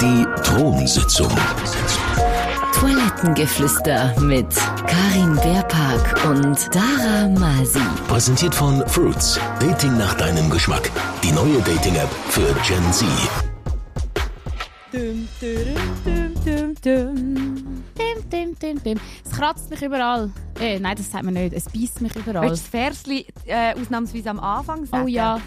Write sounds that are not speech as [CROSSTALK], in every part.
Die Thronsitzung. Toilettengeflüster mit Karin Beerpark und Dara Masi. Präsentiert von Fruits. Dating nach deinem Geschmack. Die neue Dating-App für Gen Z. Dum, dum, dum, dum, dum. Dim, dim, dim, dim. Es kratzt mich überall. Äh, nein, das sagt man nicht. Es beißt mich überall. Willst du das Versli äh, ausnahmsweise am Anfang sagen? Oh ja.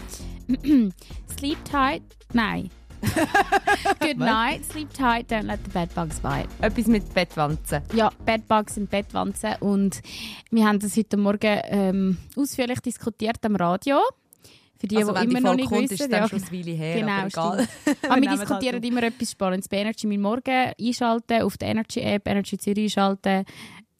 [CLEARS THROAT] sleep tight. Nein. [LAUGHS] Good night. Sleep tight. Don't let the bed bugs bite. Etwas mit Bettwanzen. Ja, Bedbugs sind Bettwanzen. Und wir haben das heute Morgen ähm, ausführlich diskutiert am Radio. Für die, also die immer die noch nicht kommt, wissen. ist ja, schon eine her, Genau, aber egal. [LAUGHS] Aber wir es diskutieren halt immer etwas Spannendes bei Energy. Mein Morgen einschalten, auf der Energy-App, Energy Zürich einschalten.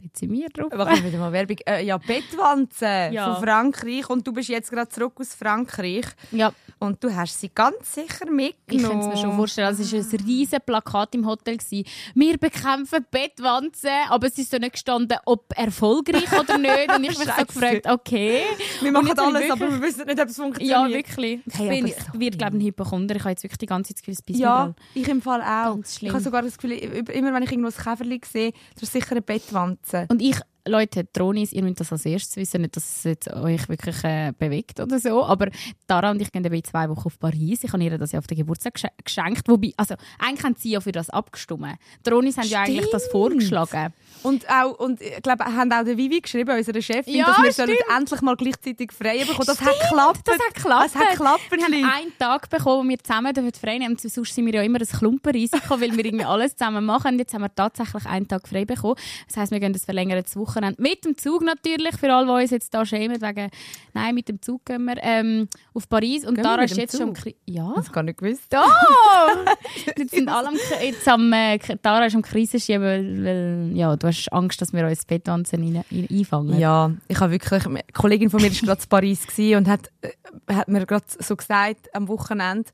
Dort sind wir drauf. Machen wieder mal Werbung. Äh, ja, Bettwanzen [LAUGHS] Ja. von Frankreich. Und du bist jetzt gerade zurück aus Frankreich. Ja, Und du hast sie ganz sicher mitgenommen. ich kann es mir schon vorstellen. Also Es war ein riesiges Plakat im Hotel. Gewesen. Wir bekämpfen Bettwanzen, aber es ist so nicht gestanden, ob erfolgreich oder nicht. [LAUGHS] Und ich habe mich so gefragt, okay. Wir machen alles, ich aber wirklich- wir wissen nicht, ob es funktioniert. Ja, wirklich. Ich, Hey, bin, ich werde, glaube ich, ein Hypochonder. Ich habe jetzt wirklich die ganze Zeit das Gefühl, Ja, ich im Fall auch. Ich habe sogar das Gefühl, immer wenn ich irgendwo ein Käferli sehe, das ist sicher eine Bettwanze. Und ich, Leute, Dronis, ihr müsst das als erstes wissen, nicht, dass es jetzt euch wirklich äh, bewegt oder so, aber Tara und ich gehen in zwei Wochen auf Paris. Ich habe ihr das ja auf den Geburtstag gesche- geschenkt, wobei, also eigentlich haben sie ja für das abgestimmt. Dronis haben ja eigentlich das Stimmt. vorgeschlagen. Und auch, und ich glaube, haben auch der Vivi geschrieben, unsere Chefin, Ja, dass wir sollen stimmt. endlich mal gleichzeitig frei bekommen. Das hat geklappt. Das hat geklappt. Das hat geklappt. Wir haben einen Tag bekommen, wo wir zusammen dürfen frei nehmen. Sonst sind wir ja immer ein Klumpenrisiko, weil wir irgendwie alles zusammen machen. Jetzt haben wir tatsächlich einen Tag frei bekommen. Das heisst, wir gehen das verlängertes Wochenende. Mit dem Zug natürlich, für alle, die uns jetzt hier schämen, wegen, nein, mit dem Zug gehen wir ähm, auf Paris. Und mit ist jetzt schon... Zug? Kri- Ja. Das gar nicht gewusst. Da! [LAUGHS] jetzt sind alle am, jetzt am äh, Tara ist am Krisenschieben, weil, weil ja, du hast Angst, dass wir uns Bettwanzen rein, rein, einfangen. Ja, ich habe wirklich, eine Kollegin von mir war gerade in Paris und hat, äh, hat mir gerade so gesagt am Wochenende,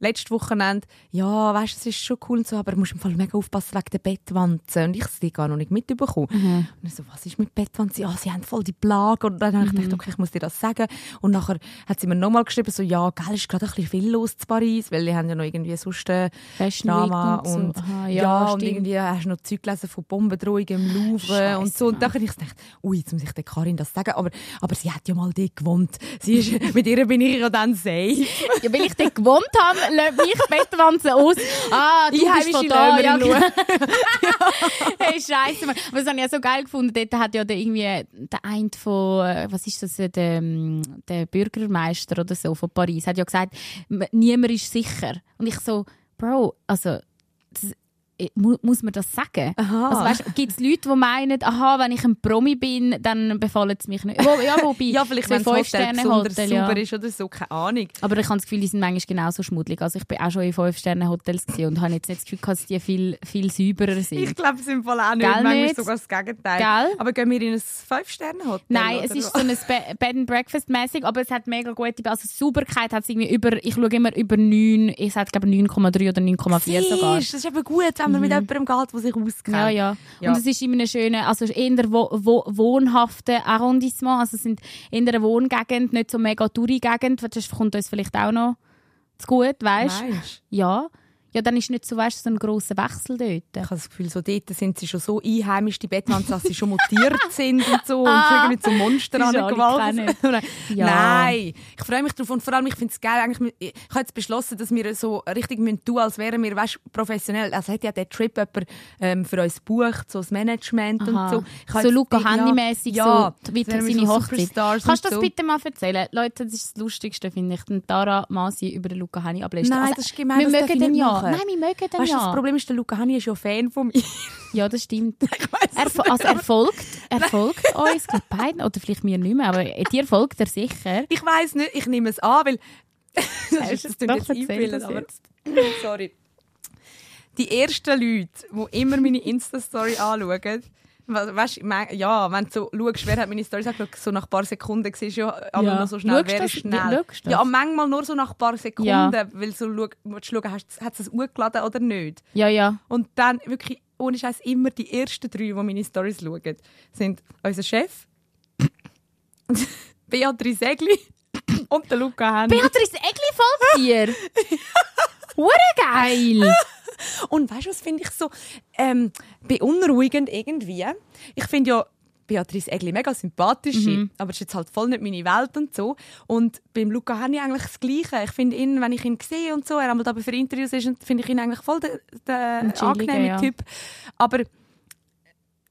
letztes Wochenende, ja, weißt, es ist schon cool und so, aber du musst im Fall mega aufpassen wegen der Bettwanzen. Und ich habe sie gar noch nicht mitbekommen. Und ich so, was ist mit Bettwanzen? Ja, sie haben voll die Plage. Und dann habe ich gedacht, okay, ich muss dir das sagen. Und nachher hat sie mir nochmal geschrieben, so, ja, gell, ist gerade ein bisschen viel los in Paris, weil die haben ja noch irgendwie sonst äh, Drama und so. und, Aha, ja, ja, und irgendwie hast du noch Zeug gelesen von Bombendrohungen im Louvre und so. Und dann habe ich gedacht, ui, jetzt muss ich der Karin das sagen. Aber, aber sie hat ja mal dort gewohnt. Sie ist, [LAUGHS] mit ihr bin ich ja dann safe. Ja, weil ich dort gewohnt habe, lasse mich Bettwanzen aus. Ah, du bist Einheimische von da. Ja, genau. [LAUGHS] [LAUGHS] hey, scheiße. Mann. Aber das habe ich ja so geil gefunden. Dort hat ja der, irgendwie der eine von, äh, was ist das, äh, der, ähm, der Bürgermeister oder so von Paris, hat ja gesagt, niemand ist sicher. Und ich so, Bro, also, muss man das sagen? Aha. Also, weißt, gibt es Leute, die meinen, aha, wenn ich ein Promi bin, dann befallen sie mich nicht. Wo, ja, wobei, [LAUGHS] Ja, vielleicht wenn Hotel Fünf-Sterne-Hotel, ja. ist oder so, keine Ahnung. Aber ich habe das Gefühl, die sind manchmal genauso schmuddelig. Also ich bin auch schon in Fünf-Sterne-Hotels und habe jetzt nicht das Gefühl, dass die viel, viel säuberer Ich sind. glaube es im Fall auch nicht. Gell Manchmal nicht? sogar das Gegenteil. Gell? Aber gehen wir in ein Fünf-Sterne-Hotel? Nein, es ist so ein Be Bed and Breakfast mäßig, aber es hat mega gute, also Sauberkeit hat es irgendwie über, ich schaue immer über 9, ich sage glaube 9,3 oder 9,4 sogar. Das ist eben gut, wenn man mit jemandem geht, der sich auskennt. Ja, ja, Ja. Und es ist in einem schönen, also eher wo, wo, wohnhaften Arrondissement, also es sind in einer Wohngegend, nicht so mega Touri-Gegend, das kommt uns vielleicht auch noch zu gut, weißt du? Ja. Ja, dann ist nicht so, weißt, so ein grosser Wechsel dort. Ich habe das Gefühl, so dort sind sie schon so einheimisch, die Bettwanzen, dass sie schon mutiert [LAUGHS] sind und so. Ah, und irgendwie zu Monstern die sie alle angewalzt. [LAUGHS] Ja. Nein, ich freue mich drauf und vor allem, ich finde es geil, eigentlich, ich habe jetzt beschlossen, dass wir so richtig müssen tun, als wären wir weißt, professionell. Also hat ja der Trip jemand ähm, für uns gebucht, so das Management Aha. und so. Ich So Luca Handy-mäßig, ja, so wie seine so Hochzeit. Kannst du das so. bitte mal erzählen? Leute, das ist das Lustigste, finde ich. Den Tara Masi über den Luca Hanni ablesen. Nein, das ist gemein, Wir mögen den ja. Machen. Nein, wir mögen den Weißt ja. das Problem ist, der Luca Hani ist ja Fan von mir. [LAUGHS] Ja, das stimmt. [LAUGHS] Er, also er folgt, er folgt uns, glaub beiden, oder vielleicht mir nicht mehr, aber dir folgt er sicher. [LAUGHS] Ich weiß nicht, ich nehme es an, weil das, ist, das doch jetzt aber jetzt? sorry. Die ersten Leute, die immer meine Insta-Story anschauen, weißt, ja, wenn du so schaust, wer hat meine Stories angeschaut, so nach ein paar Sekunden siehst du ja einmal Ja. noch so schnell, Schaust wer du ist das? schnell. Ja, das? manchmal nur so nach ein paar Sekunden, Ja. weil so schau, du schauen, hast- hat es hochgeladen oder nicht. Ja, ja. Und dann wirklich, ohne Scheiß, immer die ersten drei, die meine Stories schauen, sind unser Chef, [LAUGHS] Beatrice Egli und der Luca Henny. Beatrice Egli folgt dir. [LAUGHS] Hure geil. Und weißt du, was finde ich so ähm, beunruhigend irgendwie? Ich finde ja Beatrice Egli mega sympathisch, aber das ist jetzt halt voll nicht meine Welt und so. Und beim Luca Henny eigentlich das Gleiche. Ich finde ihn, wenn ich ihn sehe und so, er einmal da für Interviews ist, finde ich ihn eigentlich voll der, der angenehme ja. Typ. Aber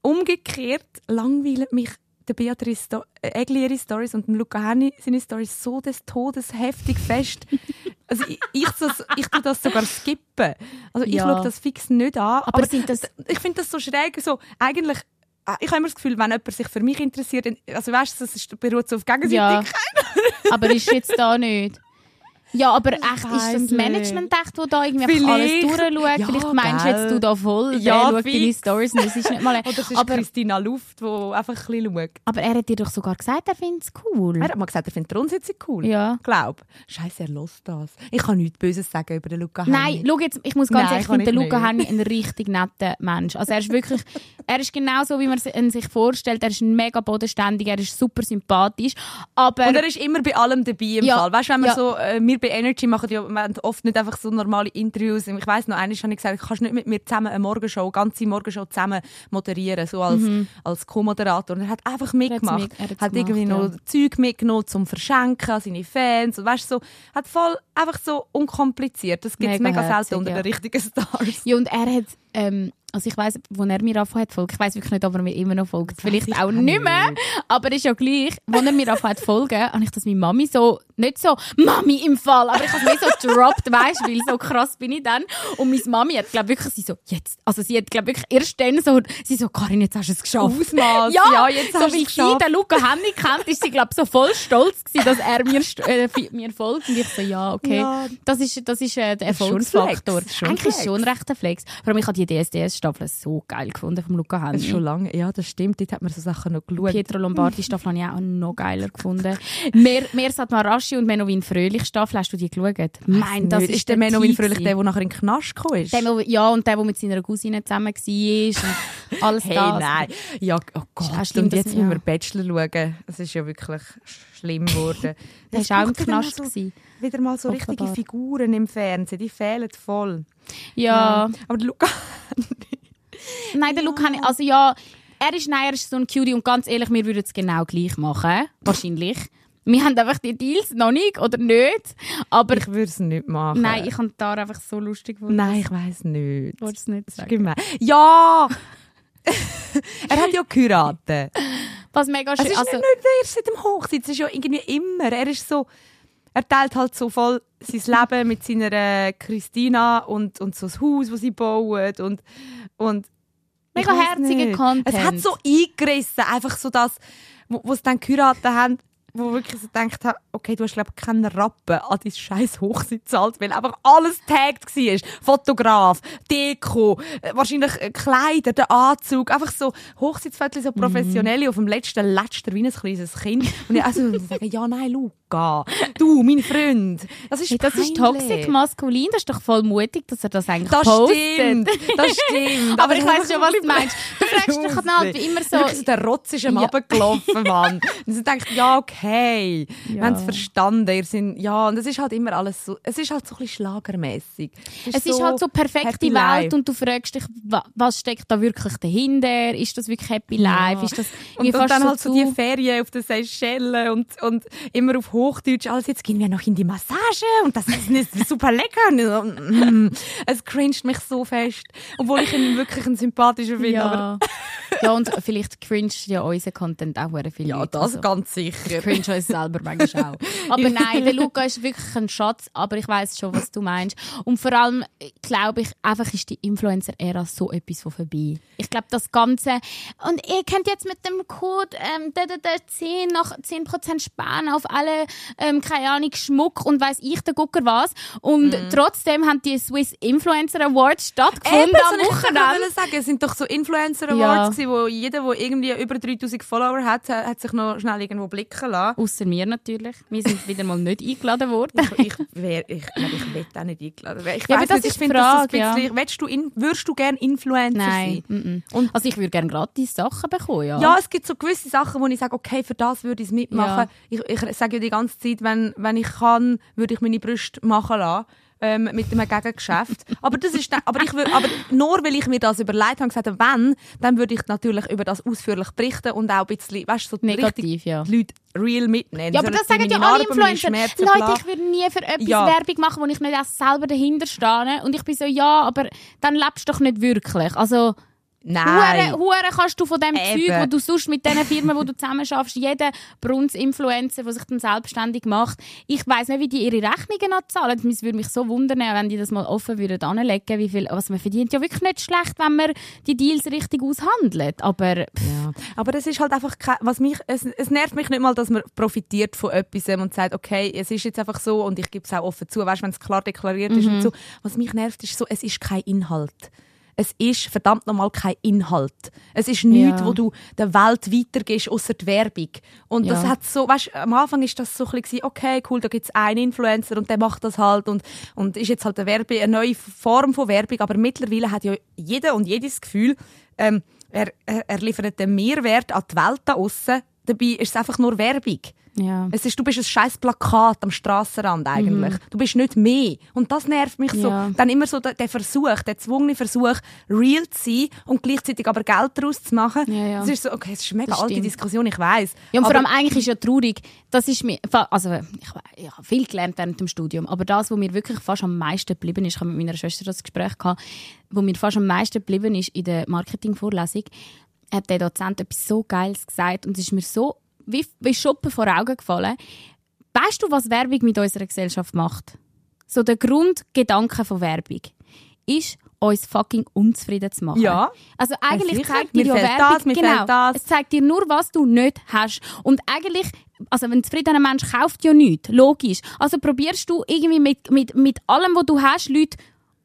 umgekehrt langweilen mich der Beatrice äh, Egli ihre Stories und Luca Henny seine Stories so des Todes heftig fest. [LAUGHS] Also ich, ich, das, ich tue das sogar skippen. Also ich Ja. schaue das fix nicht an. Aber sind das- ich finde das so schräg. So, eigentlich, äh, ich habe immer das Gefühl, wenn jemand sich für mich interessiert, also weißt du, das beruht so auf Ja. Gegenseitigkeit. aber ist jetzt da nicht. Ja, aber echt, ist das nicht. Management echt, das da irgendwie einfach alles Vielleicht. durchschaut? Ja, Vielleicht meinst gell. jetzt du da voll, Ja, der schaut deine. Stories und das ist nicht mal... [LAUGHS] Oder es ist aber, Christina Luft, die einfach ein bisschen schaut. aber er hat dir doch sogar gesagt, er findet es cool. Er hat mal gesagt, er findet die Rundsitzung cool. Ja. Glaub. Scheiße, er lässt das. Ich kann nichts Böses sagen über den Luca Nein, Henny. schau jetzt, ich muss ganz Nein, ehrlich, ich kann finde den ich Luca. Henny ein richtig netter Mensch. Also er ist wirklich, [LAUGHS] er ist genau so, wie man ihn sich vorstellt. Er ist mega bodenständig, er ist super sympathisch. Aber Und er ist immer bei allem dabei im Ja. Fall. Weißt du, wenn wir Ja. so, äh, bei Energy machen ja oft nicht einfach so normale Interviews. Ich weiss noch, einmal habe ich gesagt, du kannst nicht mit mir zusammen eine Morgenshow, eine ganze Morgenshow zusammen moderieren, so als, als Co-Moderator. Und er hat einfach mitgemacht. mit- er hat's hat irgendwie gemacht, noch Zeug mitgenommen zum Verschenken an seine Fans. Und weißt du, so, hat voll einfach so unkompliziert. Das gibt es Mega mega, selten unter ja. den richtigen Stars. Ja, und er hat, ähm, also ich weiss, wo er mir angefangen hat folgen, ich weiss wirklich nicht, ob er mir immer noch folgt. Vielleicht ich auch nicht mehr, aber ist ja gleich. Wo er mir angefangen hat folgen, habe ich das meiner Mami so, nicht so, Mami im Fall, aber ich habe es mir so gedroppt, weißt weil so krass bin ich dann. Und meine Mami hat, glaube wirklich, sie so, jetzt, also sie hat, glaube wirklich erst dann so, sie so, Karin, jetzt hast du es geschafft. Ausmaß. Ja, Ja, jetzt so hast du wie es sie geschafft. den Luca Henny kennt, ist sie glaube so voll stolz gewesen, dass er mir, äh, mir folgt und ich so ja okay, Ja. das ist das ist äh, der ist Erfolgsfaktor. Ist schon Eigentlich ist Flex. schon recht ein Flex. Vor allem ich habe die DSDS Staffel so geil gefunden vom Luca ist schon lange. Ja, das stimmt. Dort hat man so Sachen noch geschaut. Pietro Lombardi Staffel habe ich auch noch geiler gefunden. Mehr Mersat Marashi und Menowin Fröhlich Staffel hast du die geschaut? Mein, das ist, ist der Menowin Peak Fröhlich der, der nachher in den Knast gekommen ist? Der, ja, und der, der mit seiner Cousine zusammen war alles Hey, das. nein. Ja, oh Gott. Ja, stimmt, und jetzt müssen wir ja. Bachelor schauen. Es ist ja wirklich schlimm geworden. [LAUGHS] Es war auch im Knast. So, gewesen. wieder mal so richtige Offenbar. Figuren im Fernsehen. Die fehlen voll. Ja. Aber der Luca... Nein, der ja. also ja, er ist, nein, er ist so ein Cutie und ganz ehrlich, wir würden es genau gleich machen. Wahrscheinlich. Wir haben einfach die Deals noch nicht oder nicht. Aber Ich würde es nicht machen. nein, ich habe da einfach so lustig gefunden. Nein, ich weiß nicht. Ich wollte es nicht Das sagen. Ja! [LAUGHS] er hat ja geheiratet. [LAUGHS] Was mega Es schön. ist Also, nicht nur erst seit dem Hochzeit, es ist ja irgendwie immer. Er ist so, er teilt halt so voll sein Leben mit seiner äh, Christina und, und so das Haus, das sie bauen und, und Mega herziger. Content. Es hat so eingerissen, einfach so das, wo, wo sie dann geheiratet haben, wo wirklich so gedacht haben, okay, du hast glaube ich keinen Rappen an dein scheiß Hochzeit gezahlt, weil einfach alles tagged war. Fotograf, Deko, äh, wahrscheinlich äh, Kleider, der Anzug, einfach so Hochzeitsfotos, so professionelle, auf dem letzten Letzter wie ein kleines Kind. Und ich also [LAUGHS] sagen, ja, nein, Luca, du, mein Freund, das ist hey, das ist toxic maskulin, das ist doch voll mutig, dass er das eigentlich Das postet. stimmt, das stimmt. Aber ich weiss es schon, was du meinst. Du [LAUGHS] fragst dich dann halt immer so... Wirklich so der Rotz ist ihm Ja. runtergelaufen, Mann. [LAUGHS] Und sie denkt, ja, okay. Wir Ja. haben es verstanden. Ihr sind, ja, und es ist halt immer alles so, es ist halt so ein bisschen schlagermässig. Es ist halt so perfekte Welt Life. und du fragst dich, wa- was steckt da wirklich dahinter? Ist das wirklich Happy Life? Ist das und, und dann so halt so die Ferien auf den Seychellen und, und immer auf Hochdeutsch. Alles, jetzt gehen wir noch in die Massage und das ist nicht [LAUGHS] super lecker. Ich so, mm, es cringet mich so fest. Obwohl ich ihn wirklich ein sympathischer finde. Aber Ja. und vielleicht cringe ja unser Content auch sehr viel. ja, das Also, ganz sicher. cringe uns selber manchmal auch. Aber nein, der Luca ist wirklich ein Schatz, aber ich weiß schon, was du meinst. Und vor allem, glaube ich, einfach ist die Influencer-Ära so etwas von vorbei. Ich glaube, das Ganze, und ihr könnt jetzt mit dem Code ähm, da, da, da 10 noch 10% sparen auf alle ähm, keine Ahnung, Schmuck und weiss ich, der Gucker was. Und trotzdem haben die Swiss Influencer Awards stattgefunden Eben, am ich Wochenende. wollte sagen, es sind doch so Influencer Ja. Gewesen, wo jeder, der irgendwie über 3000 Follower hat, hat sich noch schnell irgendwo blicken lassen. Ausser mir natürlich. Wir sind wieder mal nicht eingeladen worden. Ich, ich, wär, ich glaube, ich will auch nicht eingeladen werden. Ich Ja, weiss das nicht, ich ist die finde das ein ja. bisschen... Willst du in, würdest du gerne Influencer Nein. sein? mm, mm. Also ich würde gerne gratis Sachen bekommen, ja. Ja, es gibt so gewisse Sachen, wo ich sage, okay, für das würde ich es mitmachen. Ich, ich sage ja die ganze Zeit, wenn, wenn ich kann, würde ich meine Brüste machen lassen. Ähm, mit einem Gegengeschäft. aber das ist aber ich würd, aber nur weil ich mir das überlegt habe, gesagt habe, wenn, dann würde ich natürlich über das ausführlich berichten und auch ein bisschen, weißt du, so Negativ, richtig ja. die Leute real mitnehmen. Ja, aber das sagen ja alle Influencer. Leute, ich würde nie für etwas Ja. Werbung machen, wo ich nicht auch selber dahinter stehe. Und ich bin so, ja, aber dann lebst du doch nicht wirklich. Also, Nein. Hure, Hure kannst du von dem Eben. Zeug, wo du sonst mit diesen Firmen, wo du zusammen schaffst, jeder Brunz-Influencer, der sich dann selbstständig macht, ich weiss nicht, wie die ihre Rechnungen anzahlen. Es würde mich so wundern, wenn die das mal offen würden anlegen, wie viel, was man verdient. Ja, wirklich nicht schlecht, wenn man die Deals richtig aushandelt. Aber, Ja. Aber es ist halt einfach was mich, es, es nervt mich nicht mal, dass man profitiert von etwas und sagt, okay, es ist jetzt einfach so und ich gebe es auch offen zu, weißt, wenn es klar deklariert ist Mhm. und so. Was mich nervt, ist so, es ist kein Inhalt. Es ist verdammt nochmal kein Inhalt. Es ist nichts, Ja. wo du der Welt weitergehst, außer die Werbung. Und das Ja. hat so, weißt, am Anfang ist das so ein bisschen, okay, cool, da gibt es einen Influencer und der macht das halt und, und ist jetzt halt eine, Werbe, eine neue Form von Werbung, aber mittlerweile hat ja jeder und jedes Gefühl, ähm, er, er, er liefert den Mehrwert an die Welt da aussen. Dabei ist es einfach nur Werbung. Ja. Es ist, du bist ein scheiß Plakat am Strassenrand eigentlich. Du bist nicht mehr. Und das nervt mich Mhm. Ja. so. Dann immer so der, der Versuch, der zwungene Versuch, real zu sein und gleichzeitig aber Geld daraus zu machen. Ja, ja. Das ist so, okay, es ist eine mega alte. Diskussion, ich weiß. Ja, und vor allem eigentlich ist ja traurig, das ist mir, also ich, ich habe viel gelernt während dem Studium, aber das, was mir wirklich fast am meisten geblieben ist, ich habe mit meiner Schwester das Gespräch gehabt, wo mir fast am meisten geblieben ist in der Marketingvorlesung, hat der Dozent etwas so Geiles gesagt und es ist mir so wie, wie Schuppen vor Augen gefallen. Weißt du, was Werbung mit unserer Gesellschaft macht? So der Grundgedanke von Werbung ist, uns fucking unzufrieden zu machen. Ja. Also eigentlich sicher. zeigt dir ja Werbung, das, genau, das. es zeigt dir nur, was du nicht hast. Und eigentlich, also ein zufriedener Mensch kauft ja nichts, logisch. Also probierst du irgendwie mit, mit, mit allem, was du hast, Leute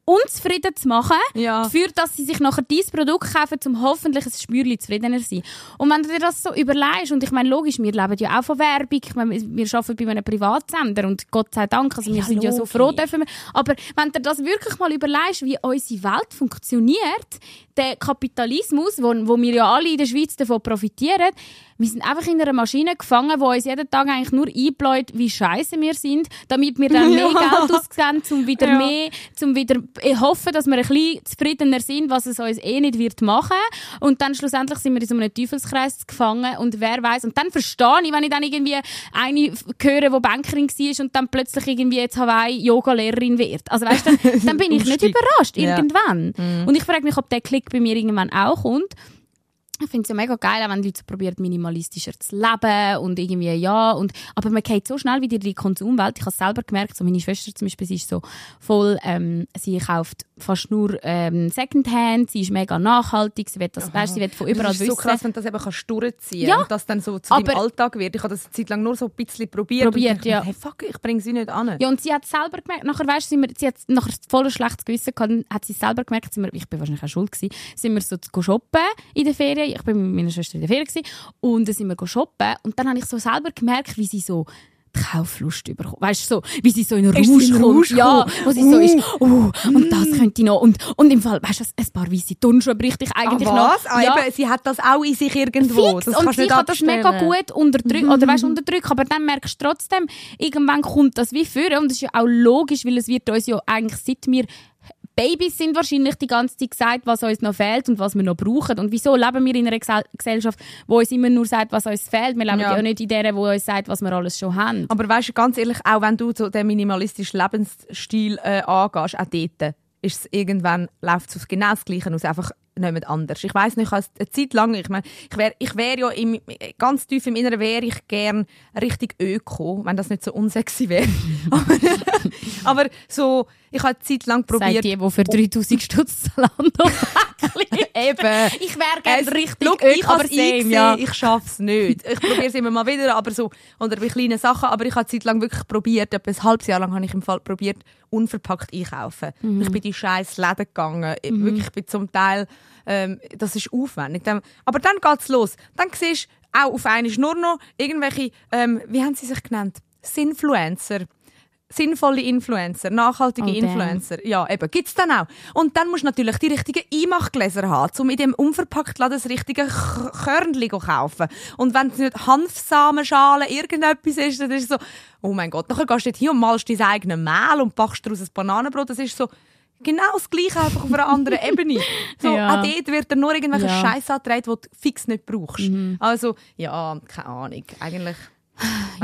unzufrieden zu machen, Ja. dafür, dass sie sich nachher dieses Produkt kaufen, um hoffentlich ein Spürchen zufriedener zu sein. Und wenn du dir das so überlegst, und ich meine, logisch, wir leben ja auch von Werbung, ich meine, wir arbeiten bei einem Privatsender und Gott sei Dank, also wir Ja, sind ja so logisch. froh, dürfen wir, aber wenn du das wirklich mal überlegst, wie unsere Welt funktioniert, der Kapitalismus, wo, wo wir ja alle in der Schweiz davon profitieren, wir sind einfach in einer Maschine gefangen, die uns jeden Tag eigentlich nur einbläut, wie scheiße wir sind, damit wir dann mehr [LAUGHS] Ja. Geld ausgeben, um wieder Ja. mehr, zum wieder hoffen, dass wir ein bisschen zufriedener sind, was es uns eh nicht wird machen. Und dann schlussendlich sind wir in so einem Teufelskreis gefangen und wer weiß. Und dann verstehe ich, wenn ich dann irgendwie eine höre, die Bankerin war und dann plötzlich irgendwie jetzt Hawaii Yoga-Lehrerin wird. Also weißt du, dann, dann bin ich [LAUGHS] nicht überrascht Ja. irgendwann. Und ich frage mich, ob der Klick bei mir irgendwann auch kommt. Ich finde es ja mega geil, auch wenn die Leute probieren, minimalistischer zu leben und irgendwie, ja, und, aber man geht so schnell wieder in die Konsumwelt. Ich habe es selber gemerkt, so meine Schwester zum Beispiel, sie ist so voll, ähm, sie kauft fast nur ähm, Secondhand, sie ist mega nachhaltig, sie will das, weißt, sie will von überall das ist so wissen. krass, wenn du das eben kannst durchziehen Ja. und das dann so zu deinem Alltag wird. Ich habe das eine Zeit lang nur so ein bisschen probiert. Probiert, ja. Hey, fuck, ich bringe sie nicht an. Ja, und sie hat es selber gemerkt, nachher, weißt, sind wir, sie hat nachher voll ein schlechtes Gewissen gehabt, hat sie es selber gemerkt, sind wir, ich bin wahrscheinlich auch schuld gewesen, sind wir so zu shoppen in der Ferien, ich bin mit meiner Schwester in der Ferien gewesen, und dann sind wir shoppen, und dann habe ich so selber gemerkt, wie sie so die Kauflust bekommt. Weißt du, so, wie sie so in Rausch kommt. Ja, wo sie so ist, oh, und das könnte ich noch. Und, und im Fall, weißt du, ein paar weisse Turnschuhe bräuchte ich eigentlich ah, noch. was? Ah, ja, eben, sie hat das auch in sich irgendwo. fix. Das und sie kann das mega gut unterdrücken, oder weißt, unterdrücken, aber dann merkst du trotzdem, irgendwann kommt das wie vor und das ist ja auch logisch, weil es wird uns ja eigentlich seit wir Babys sind wahrscheinlich die ganze Zeit gesagt, was uns noch fehlt und was wir noch brauchen. Und wieso leben wir in einer Gesell Gesellschaft, wo uns immer nur sagt, was uns fehlt? Wir leben ja, Ja. nicht in der, wo uns sagt, was wir alles schon haben. Aber weißt du, ganz ehrlich, auch wenn du so den minimalistischen Lebensstil äh, angehst, auch dort, ist es irgendwann, läuft es auf genau das Gleiche aus, einfach nicht anders. Ich weiss nicht, ich eine Zeit lang, ich meine, ich wäre ich wär ja im, ganz tief im Inneren wäre ich gern richtig öko, wenn das nicht so unsexy wäre. [LAUGHS] aber, aber so, Ich habe eine Zeit lang probiert. die, die für 3000 Stutz Zalando [LAUGHS] Eben. Ich wäre gerne Es- richtig Öko, ich aber es same, ja. ich schaffe es nicht. Ich probiere es immer mal wieder, aber so oder bei kleinen Sachen. Aber ich habe eine Zeit lang wirklich probiert, etwa ein halbes Jahr lang habe ich im Fall probiert, unverpackt einkaufen. Mhm. Ich bin in die scheiß Läden gegangen. Ich- Wirklich, ich bin zum Teil, ähm, das ist aufwendig. Aber dann geht's los. Dann siehst du auch auf einmal nur noch irgendwelche, ähm, wie haben sie sich genannt? Sinfluencer. Sinnvolle Influencer, nachhaltige Oh, damn. Influencer. Ja, eben, gibt's dann auch. Und dann musst du natürlich die richtigen Einmachgläser haben, um in dem unverpackt Laden das richtige Körnchen zu kaufen. Und wenn es nicht Hanfsamenschale irgendetwas ist, dann ist es so, oh mein Gott, nachher gehst du dort hin und malst dein eigenes Mehl und backst daraus ein Bananenbrot. Das ist so, genau das Gleiche, einfach auf einer anderen [LAUGHS] Ebene. So, Ja. auch dort wird dir nur irgendwelche Ja. Scheiß angetragen, die du fix nicht brauchst. Also, ja, keine Ahnung. Eigentlich.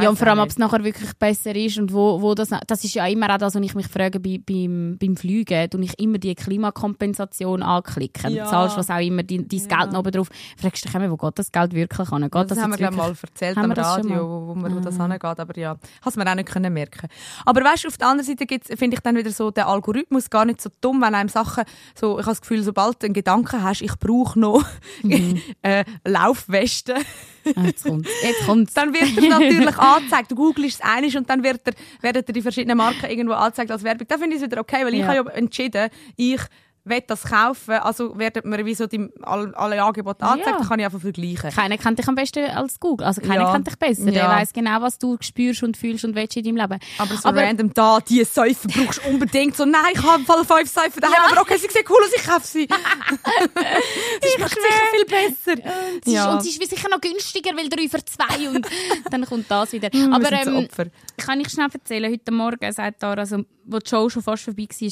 Ja, und vor allem, ob es nachher wirklich besser ist und wo, wo das... Das ist ja immer auch das, was ich mich frage bei, beim, beim Fliegen. Du ich immer die Klimakompensation anklicken. Ja. Du zahlst was auch immer, dein, dein Geld noch oben drauf. Fragst du dich immer, wo geht das Geld wirklich? Geht Das, das, haben wir jetzt glaub, mal erzählt am Radio, wo, wo, man, wo das angeht. Aber ja, hast mir auch nicht können merken. Aber weißt, du, auf der anderen Seite finde ich dann wieder so der Algorithmus gar nicht so dumm, wenn einem Sachen so, ich habe das Gefühl, sobald du einen Gedanken hast, ich brauche noch [LAUGHS] äh, Laufweste, Ah, jetzt kommt's. Jetzt kommt's. dann wird er natürlich angezeigt. Du googelst es einig und dann wird er, werden dir die verschiedenen Marken irgendwo angezeigt als Werbung. Da finde ich es wieder okay, weil ich Ja. habe ja entschieden, ich will das kaufen, also werden mir wie so die, alle, alle Angebote angezeigt, Ja. dann kann ich einfach vergleichen. Keiner kennt dich am besten als Google. Also keiner Ja. kennt dich besser. Der Ja. weiß genau, was du spürst und fühlst und willst in deinem Leben. Aber so Aber- random da, die Säufe brauchst du unbedingt. So, nein, ich habe Fall fünf Säufe daheim, aber okay, sie sehen cool aus, ich kaufe sie. [LAUGHS] das schmeckt sicher viel besser. Und sie, Ja. ist, und sie ist sicher noch günstiger, weil 3 für 2 und [LAUGHS] dann kommt das wieder. Wir Aber ähm, kann ich schnell erzählen, heute Morgen sagt Dara, also, wo die Show schon fast vorbei war,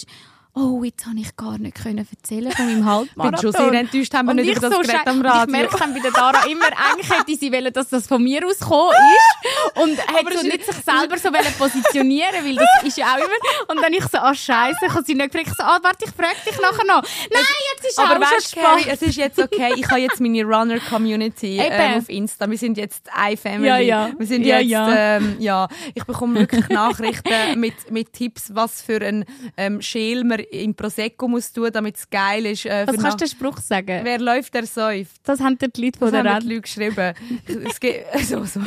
oh, jetzt habe ich gar nicht können erzählen von meinem Ich bin Halbmarathon. schon sehr enttäuscht, haben wir Und nicht ich über das so geredet am und Ich Radio. merke dann bei der Dara immer, eigentlich hätte sie wollen, dass das von mir ausgekommen ist. Und hätte so nicht sich selber so wollen positionieren weil das ist ja auch immer. Und dann ich so, ah, Scheiße, ich habe sie nicht gefragt. Ich so, ah, warte, ich frage dich nachher noch. Nein, jetzt ist aber auch weißt schon Carrie, es ist jetzt okay. Ich habe jetzt meine Runner-Community [LAUGHS] ähm, auf Insta. Wir sind jetzt eine Family. Ja, ja. Wir sind Ja, jetzt, ja. Ähm, ja. Ich bekomme wirklich Nachrichten mit, mit Tipps, was für ein ähm, Schäl man im Prosecco muss tun, damit es geil ist. Äh, Was kannst du den Spruch sagen? Wer läuft, der säuft. Das haben dir die Leute von Das der haben die. Leute geschrieben. es gibt, [LAUGHS] so, so.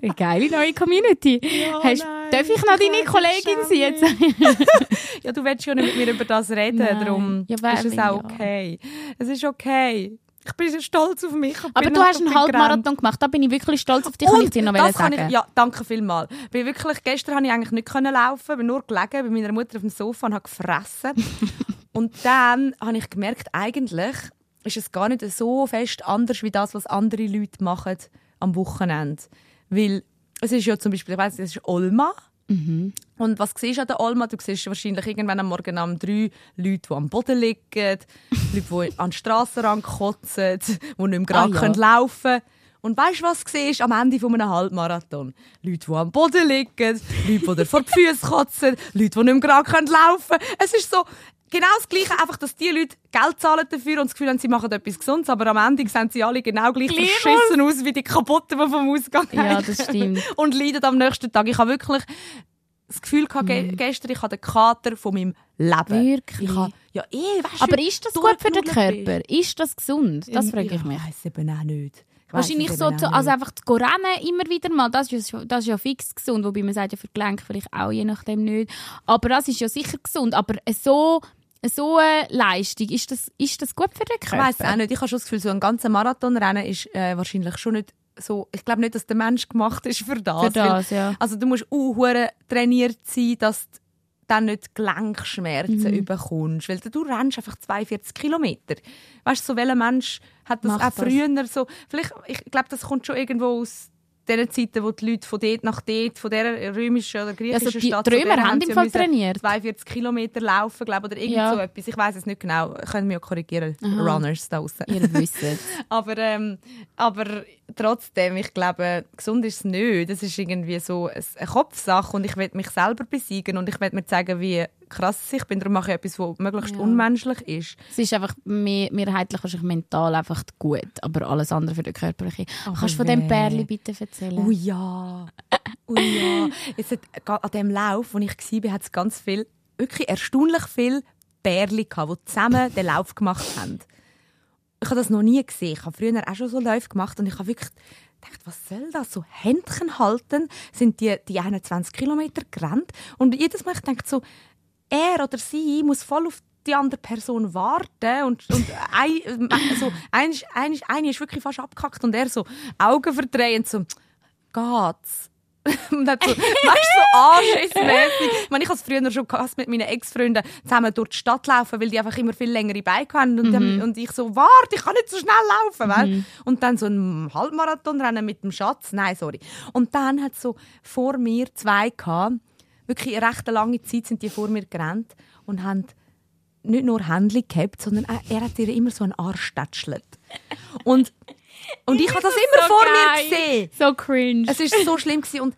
Eine geile neue Community. Hast, nein, darf ich noch deine Kollegin sein jetzt? [LAUGHS] Ja, du willst ja nicht mit mir über das reden, Nein. darum Ja, ist es auch ja. okay. Es ist okay. Ich bin stolz auf mich. Ich Aber du hast einen. Halbmarathon gemacht. Da bin ich wirklich stolz auf dich, kann ich dir noch das sagen. ich, ja, danke vielmals. Bin wirklich, gestern konnte ich eigentlich nicht können laufen, bin nur gelegen bei meiner Mutter auf dem Sofa und habe gefressen. [LAUGHS] und dann habe ich gemerkt, eigentlich ist es gar nicht so fest anders wie das, was andere Leute machen am Wochenende. Weil es ist ja zum Beispiel, ich weiss, es ist Olma. Und was siehst du an der Olma? Du siehst wahrscheinlich irgendwann am Morgen um drei Leute, die am Boden liegen, [LAUGHS] Leute, die an den Strassenrand kotzen, die nicht mehr gerade Ah, ja. laufen können. Und weißt du, was du siehst am Ende von einem Halbmarathon? Leute, die am Boden liegen, Leute, die vor die Füße kotzen, Leute, die nicht mehr gerade laufen können. Es ist so genau das Gleiche, einfach, dass die Leute Geld zahlen dafür und das Gefühl haben, sie machen etwas Gesundes, aber am Ende sehen sie alle genau gleich Gleich verschissen aus wie die kaputten, die vom Ausgang Ja, das stimmt. [LAUGHS] Und leiden am nächsten Tag. Ich habe wirklich das Gefühl gehabt, ge gestern, ich habe den Kater von meinem Leben. Mhm. Wirklich? Ich habe, ja, eh, weißt, Aber wie ist das du gut für den durchgenudelt Körper? Ist das gesund? Das frage ich mich. Ich weiss eben auch nicht. Ich weiss Wahrscheinlich es so, eben zu, auch also nicht. einfach zu rennen immer wieder mal, das ist, ja, das ist ja fix gesund, wobei man sagt ja für die Gelenke vielleicht auch, je nachdem nicht. Aber das ist ja sicher gesund. Aber so, so eine Leistung, ist das, ist das gut für den Ich Körper? weiss auch nicht. Ich habe schon das Gefühl, so ein ganzer Marathonrennen ist äh, wahrscheinlich schon nicht so. Ich glaube nicht, dass der Mensch gemacht ist für das. Für das, Weil- ja. Also du musst auch trainiert sein, dass du dann nicht Gelenkschmerzen Mhm. bekommst. Weil du rennst einfach 42 Kilometer. Weißt du, so welcher Mensch hat das Macht auch das? früher so? Vielleicht, ich glaube, das kommt schon irgendwo aus den Zeiten, wo die Leute von dort nach dort, von dieser römischen oder griechischen Also die Stadt, zu Römer haben im Fall trainiert. 42 Kilometer laufen, glaube oder irgend Ja. so etwas. Ich weiß es nicht genau. Können wir ja korrigieren, Runners da draussen. Ihr wisst [LAUGHS] Aber, ähm, aber trotzdem, ich glaube, gesund ist es nicht. Es ist irgendwie so ein- eine Kopfsache und ich will mich selber besiegen und ich will mir zeigen, wie krass ich bin. Darum mache ich etwas, was möglichst Ja. unmenschlich ist. Es ist einfach mehr, mehrheitlich wahrscheinlich mental einfach gut, aber alles andere für den körperlichen. Kannst du von dem weh. Pärli bitte erzählen? Oh ja. Oh ja. Jetzt hat, an dem Lauf, wo ich war, hat es ganz viel, wirklich erstaunlich viel Bärli gehabt, die zusammen den Lauf gemacht haben. Ich habe das noch nie gesehen. Ich habe früher auch schon so Läufe gemacht und ich habe wirklich gedacht, was soll das? So Händchen halten, sind die, die 21 Kilometer gerannt. Und jedes Mal ich denke so, er oder sie muss voll auf die andere Person warten und, und ein, also, ein, ein, eine ist wirklich fast abgekackt und er so Augen verdrehend so geht's [LAUGHS] und hat so, weißt du, so anschissmässig. Ich meine, ich habe es früher schon gehasst, mit meinen Ex-Freunden zusammen durch die Stadt laufen, weil die einfach immer viel längere Beine haben. Und, mhm. und ich so, warte, ich kann nicht so schnell laufen. Mhm. Und dann so ein Halbmarathonrennen mit dem Schatz. Nein, sorry. Und dann hat so vor mir zwei gehabt, wirklich eine recht lange Zeit sind die vor mir gerannt und haben nicht nur Händchen gehabt, sondern er hat ihr immer so einen Arsch tätschelt. Und und ich, [LAUGHS] ich habe das immer so vor geil. mir gesehen. So cringe. Es war so schlimm gewesen. und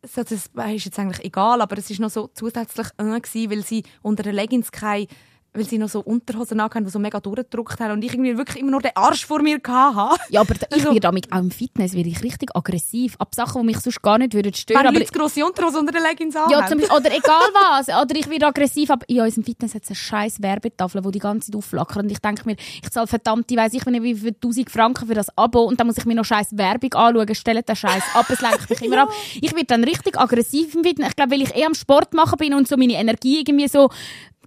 das ist jetzt eigentlich egal, aber es war noch so zusätzlich äh, gewesen, weil sie unter den Leggings keine weil sie noch so Unterhosen anhatten, die so mega durchgedruckt haben und ich irgendwie wirklich immer nur den Arsch vor mir hatte. Ja, aber ich also, werde auch im Fitness werde ich richtig aggressiv. Ab Sachen, die mich sonst gar nicht würden stören. Wenn Leute grosse Unterhosen unter den Leggings haben. Ja, zum Beispiel, oder egal was. Oder ich werde aggressiv. Aber in unserem Fitness hat es eine scheiß Werbetafel, die die ganze Zeit aufflackert. Und ich denke mir, ich zahle verdammt, ich weiss ich nicht wie viel 1000 Franken für das Abo und dann muss ich mir noch scheiß Werbung anschauen, stelle den scheiß ab, es lenkt mich immer [LAUGHS] ja. ab. Ich werde dann richtig aggressiv im Fitness. Ich glaube, weil ich eh am Sport machen bin und so meine Energie irgendwie so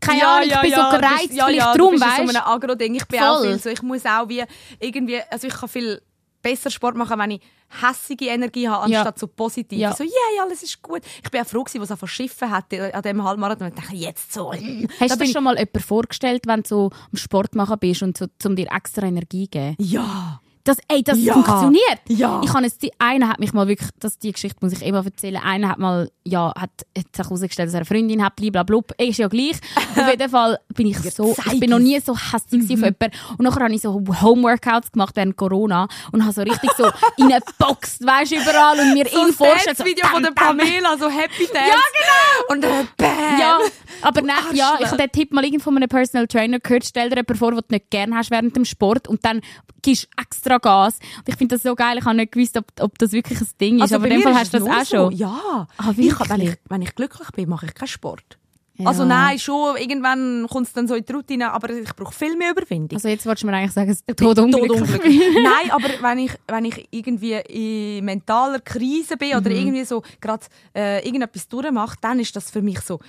keine Ahnung, ich bin so gereizt, bist, ja, vielleicht ja, drum, weißt du? so ein Agro-Ding. Ich bin Voll. auch viel so, ich muss auch wie irgendwie, also ich kann viel besser Sport machen, wenn ich hässige Energie habe, anstatt ja. so positiv. Ja. So, yeah, alles ist gut. Ich bin auch froh was er von Schiffen hatte an diesem Halbmarathon. Und ich dachte, jetzt so. Hast du dir schon mal jemanden vorgestellt, wenn du so am Sport machen bist und so, um dir extra Energie zu geben? Ja. Das, ey, das ja. funktioniert. Ja. Ich habe es, einer hat mich mal wirklich, das, die Geschichte muss ich immer erzählen, einer hat mal, ja, hat, hat sich herausgestellt, dass er eine Freundin hat, blablabla, ist ja gleich. auf jeden Fall bin ich [LAUGHS] so, ich bin noch nie so hässlich mhm. auf jemanden. Und nachher habe ich so Homeworkouts gemacht während Corona und habe so richtig so [LAUGHS] reingeboxt, weißt du, überall und mir so vorstellen. So Video von der Pamela, so Happy Dance. Ja, genau! Und dann bam! Ja, aber nein, ja, ich habe den Tipp mal irgendwo von einem Personal Trainer gehört, stell dir jemanden vor, den du nicht gerne hast während dem Sport und dann gibst extra Gas. Und ich finde das so geil. Ich habe nicht gewusst, ob, ob das wirklich ein Ding ist. Also aber in dem Fall hast du das auch so. schon. Ja. Ah, ich, wenn, ich, wenn ich glücklich bin, mache ich keinen Sport. Ja. Also nein, schon, irgendwann kommt es dann so in die Routine, aber ich brauche viel mehr Überwindung. Also jetzt wolltest du mir eigentlich sagen, es Tod unglücklich. nein, aber wenn ich, wenn ich irgendwie in mentaler Krise bin oder mhm. irgendwie so gerade äh, irgendetwas durchmache, dann ist das für mich so,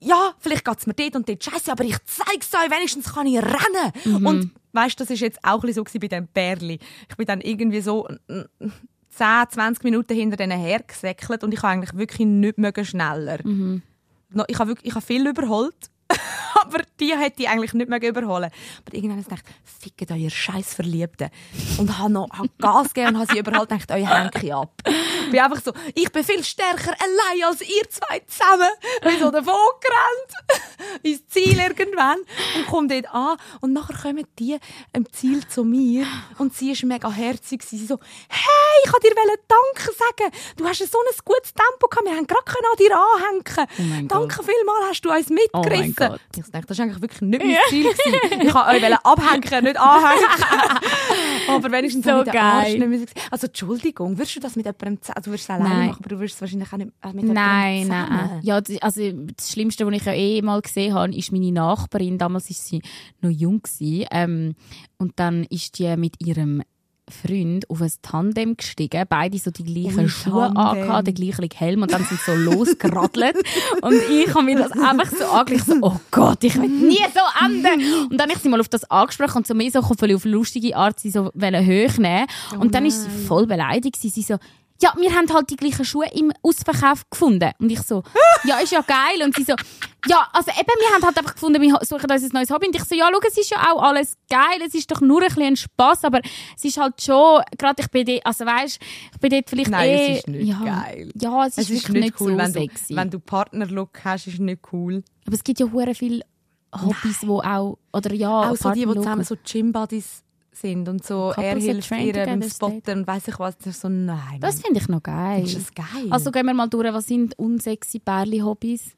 ja, vielleicht geht es mir dort und dort scheiße, aber ich zeige es euch, wenigstens kann ich rennen. Mhm. Und weißt, das ist jetzt auch ein so bei dem Bärli. Ich bin dann irgendwie so 10, 20 Minuten hinter denen hergesäckelt und ich habe eigentlich wirklich nicht mehr schneller. Mhm. Ich habe wirklich, ich habe viel überholt [LAUGHS] aber die hätte ich eigentlich nicht mehr überholen Aber irgendwann habe ich gedacht, fickt euer scheiß Verliebten. Und habe noch hab Gas gegeben und habe sie überholt und gedacht, euer Henki ab. Ich bin einfach so, ich bin viel stärker allein als ihr zwei zusammen. Bin so davon gerannt. ins Ziel irgendwann. Und komme dort an. Und nachher kommen die im Ziel zu mir. Und sie ist mega herzig. Sie so, hey, ich wollte dir Danke sagen. Du hast so ein gutes Tempo gehabt. Wir haben gerade an dir anhängen. Oh Danke vielmals, hast du uns mitgerissen. Oh dachte, das war eigentlich wirklich nicht mein Ziel. ich wollte euch abhängen, nicht anhängen. [LAUGHS] aber wenigstens so geil. Arsch nicht Also Entschuldigung, würdest du das mit jemandem also würdest du es alleine machen, aber du würdest es wahrscheinlich auch nicht äh, mit jemandem Nein, nein. Ja, also das Schlimmste, was ich ja eh mal gesehen habe, ist meine Nachbarin. Damals war sie noch jung. Ähm, und dann ist die mit ihrem Freund auf ein Tandem gestiegen, beide so die gleichen oh, Schuhe angehabt, den gleichen Helm und dann sind sie so losgeradelt. [LAUGHS] Und ich habe mir das einfach so angelegt, so, oh Gott, ich will nie so enden. Und dann habe ich sie mal auf das angesprochen und so mehr so auf lustige Art sie so hochnehmen. Oh und dann ist sie voll beleidigt, sie so, ja, wir haben halt die gleichen Schuhe im Ausverkauf gefunden. Und ich so, [LAUGHS] ja, ist ja geil. Und sie so, ja, also eben, wir haben halt einfach gefunden, wir suchen uns ein neues Hobby. Und ich so, ja, schau, es ist ja auch alles geil, es ist doch nur ein bisschen Spass, aber es ist halt schon, gerade ich bin dort, also weißt, ich bin dort vielleicht Nein, eh... es ist nicht ja, geil. Ja, es, es ist, ist wirklich nicht, cool, so wenn sexy. Du, wenn du Partnerlook hast, ist es nicht cool. Aber es gibt ja hure viele Hobbys, Nein. wo auch, oder ja, Auch so die, die zusammen so Gym-Buddies sind und so, Couples er hilft ihrem Spotter und weiss ich was, so, nein. Das finde ich noch geil. Ist das geil? Also gehen wir mal durch, was sind unsexy Bärli-Hobbys?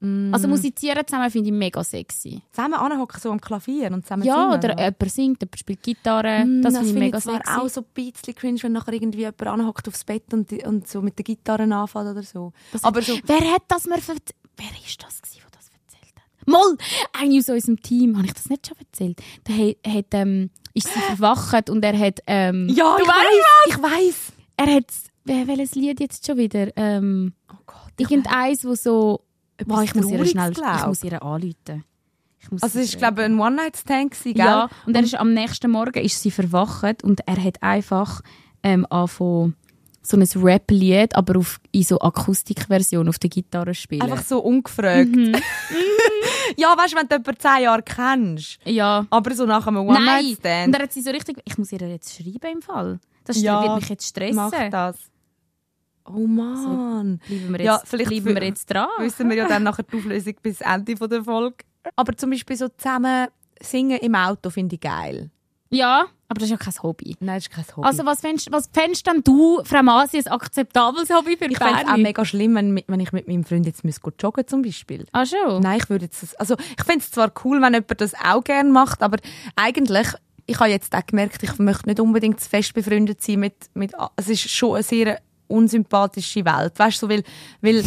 Also musizieren zusammen finde ich mega sexy. Zusammen anhocken, so am Klavier und zusammen Ja, singen. oder jemand singt, jemand spielt Gitarre. Mm, das finde ich mega sexy. auch so ein bisschen cringe, wenn nachher irgendwie jemand anhockt aufs Bett und, und so mit der Gitarre anfängt oder so. Das- Aber so, Wer hat das mir? Wer ist das gewesen, der das erzählt hat? Moll! Einer aus unserem Team, habe ich das nicht schon erzählt? Der hat, hat, ähm, ist sie verwacht und er hat, ähm, ja, du ich weißt weiß, ich weiß. er hat, wel- welches Lied jetzt schon wieder? Ähm, Oh Gott, ich irgendeins, wo so, Boah, ich muss ihr schnell, ich glaub. muss ihr anrufen. Ich Also es ist glaube ich ein One-Night-Stand gell? Ja, und er ist am nächsten Morgen ist sie verwacht und er hat einfach ähm, angefangen, so ein Rap-Lied, aber auf, in so Akustikversion auf der Gitarre spielen. Einfach so ungefragt. Mhm. [LAUGHS] ja, weißt du, wenn du jemanden zehn Jahre kennst, ja. aber so nach einem Nein! Und One-Night-Stand, er hat sie so richtig, ich muss ihr jetzt schreiben im Fall. Das Ja, wird mich jetzt stressen. mach das. Oh Mann. Bleiben wir jetzt, Ja, vielleicht bleiben wir jetzt dran. Wissen wir ja dann nachher die Auflösung bis Ende der Folge. Aber zum Beispiel so zusammen singen im Auto finde ich geil. Ja, aber das ist ja kein Hobby. Nein, das ist kein Hobby. Also was fändest, was fändest denn du, Frau Masi, ein akzeptables Hobby für ich fände es auch mega schlimm, wenn, wenn ich mit meinem Freund jetzt müsste joggen zum Beispiel. Ah schon? Nein, ich würde jetzt das, also ich finde es zwar cool, wenn jemand das auch gerne macht, aber eigentlich, ich habe jetzt auch gemerkt, ich möchte nicht unbedingt zu fest befreundet sein mit, mit es ist schon eine sehr unsympathische Welt, weißt du, so, weil, weil,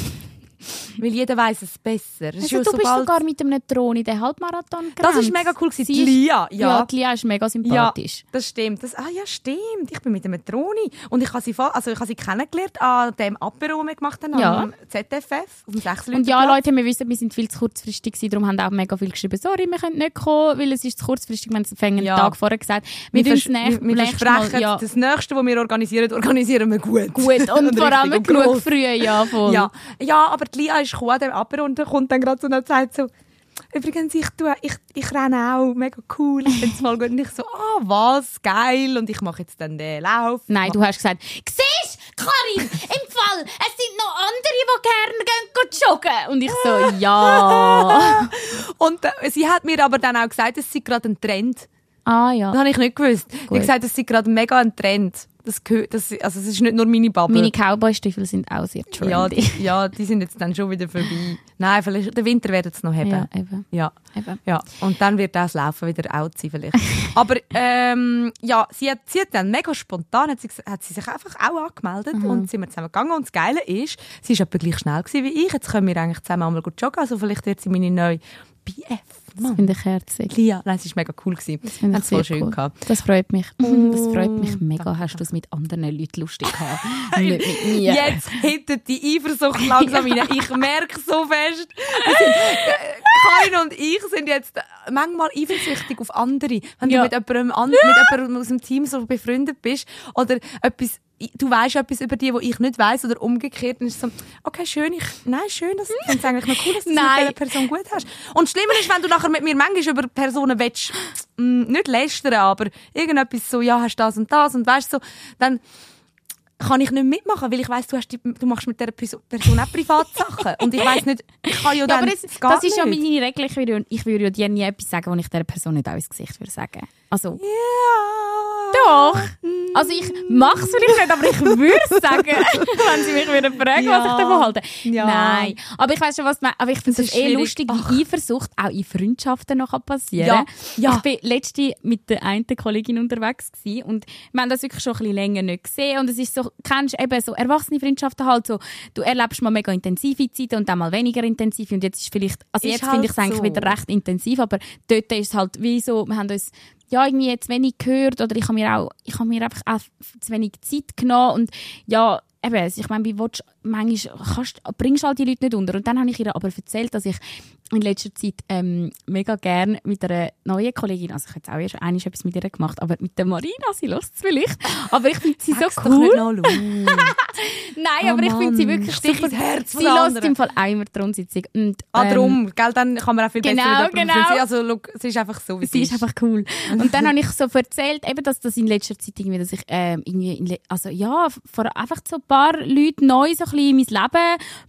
weil jeder weiß es besser. Also, ja du bist sogar mit einem Thron in den Halbmarathon das gerannt. ist mega cool gewesen. Sie Lia, Ja, ja. die Lia ist mega Ja, sympathisch. das stimmt. Das, ah ja, stimmt. Ich bin mit einem Troni. Und ich habe sie, also ich habe sie kennengelernt an dem Apero, den wir gemacht haben, Ja. am ZFF, auf dem 6 Und ja, Leute, wir wissen, wir sind viel zu kurzfristig gewesen, darum haben auch mega viel geschrieben, sorry, wir können nicht kommen, weil es ist zu kurzfristig, wir haben es einen Ja. Tag vorher gesagt. Wir, Wir, nächst- wir, wir versprechen, Mal, ja, das Nächste, was wir organisieren, organisieren wir gut. gut. Und [LAUGHS] vor allem genug früh, ja, voll. Ja, ja, aber die Lia ist gekommen dem Apero und kommt dann gerade so und sagt so, übrigens, ich, tue, ich, ich renne auch, mega cool, ich es voll gut. Und ich so, ah, was, geil. Und ich mache jetzt dann den Lauf. Nein, du hast gesagt, siehst, Karin, im Fall, es sind noch andere, die gerne gehen joggen. Und ich so, [LAUGHS] ja. Und äh, sie hat mir aber dann auch gesagt, es sei gerade ein Trend. ah, ja. Das habe ich nicht gewusst. Ich Gut. habe gesagt, es sei gerade mega ein Trend. Das, gehört- das, also es ist nicht nur meine Bubble. Meine Cowboy-Stiefel sind auch sehr trendy. ja, die, ja, die sind jetzt dann schon wieder vorbei. Nein, vielleicht der Winter werden es noch haben. ja, eben. Ja. eben. Ja, und dann wird das Laufen wieder out sein vielleicht. [LAUGHS] Aber ähm, ja, sie hat, sie hat dann mega spontan hat sie, hat sie sich einfach auch angemeldet Mhm. und sind wir zusammen gegangen. Und das Geile ist, sie ist etwa gleich schnell gewesen wie ich. Jetzt können wir eigentlich zusammen einmal gut joggen. Also vielleicht wird sie meine neue BF. Das finde ich herzig. Lia, nein, es war mega cool. Gewesen. Das finde ich sehr schön cool. gehabt. Das freut mich. Das freut mich mega. danke, Hast du es mit anderen Leuten lustig gehabt? [LAUGHS] Nicht mit mir. Jetzt hittet die Eifersucht langsam rein. Ich merke so fest. Äh, Karin und ich sind jetzt manchmal eifersüchtig auf andere. Wenn Ja. du mit jemandem, an, mit jemandem aus dem Team so befreundet bist oder etwas du weißt etwas über die, wo ich nicht weiß oder umgekehrt, dann ist es so, okay, schön, ich, nein, schön, das, ich finde es eigentlich noch cool, dass du es mit dieser Person gut hast. Und das Schlimme ist, wenn du nachher mit mir manchmal über Personen willst, mh, nicht lästern, aber irgendetwas so, ja, hast das und das und weißt so, dann kann ich nicht mitmachen, weil ich weiss, du, hast die, du machst mit dieser Person auch Privatsachen. Und ich weiss nicht, ich kann ja Ja, dann, aber es, das ist ja nicht. meine Regel. Ich würde, ja- ich würde ja dir nie etwas sagen, was ich dieser Person nicht auch ins Gesicht würde sagen. Also, Ja. doch. Also ich mache es vielleicht nicht, aber ich würde [LAUGHS] sagen, [LAUGHS] wenn sie mich würden fragen, was Ja. ich davon halte. Ja. Nein. Aber ich weiß schon, was du meinst. Aber ich finde es eh schwierig. lustig, wie Eifersucht auch in Freundschaften noch kann passieren Ja. Ja. Ich bin letzte mit der einen Kollegin unterwegs gewesen und wir haben das wirklich schon ein bisschen länger nicht gesehen und es ist so, kennst eben so erwachsene Freundschaften halt so, du erlebst mal mega intensive Zeiten und dann mal weniger intensiv und jetzt ist vielleicht, also Ist jetzt halt finde ich es eigentlich so. wieder recht intensiv, aber dort ist es halt wie so, wir haben uns ja, irgendwie jetzt wenig gehört oder ich habe mir auch, ich habe mir einfach auch zu wenig Zeit genommen und ja, eben, ich meine, wie willst, manchmal kannst, bringst du halt die Leute nicht unter. Und dann habe ich ihr aber erzählt, dass ich in letzter Zeit ähm, mega gern mit einer neuen Kollegin, also ich habe jetzt auch erst einmal etwas mit ihr gemacht, aber mit der Marina, sie lässt es vielleicht, aber ich finde sie so cool. [LAUGHS] Nein, Oh aber ich finde sie wirklich Stich super. ins Herz sie lässt im Fall auch immer die Rundsitzung. Und, Ah, ähm, darum, gell, dann kann man auch viel Genau, besser mit jemandem genau. Also, look, sie ist einfach so, wie Sie ist einfach cool. Und dann habe ich so erzählt, eben, dass das in letzter Zeit irgendwie, dass ich ähm, irgendwie, also ja, vor einfach so ein paar Leute neu so ein bisschen in mein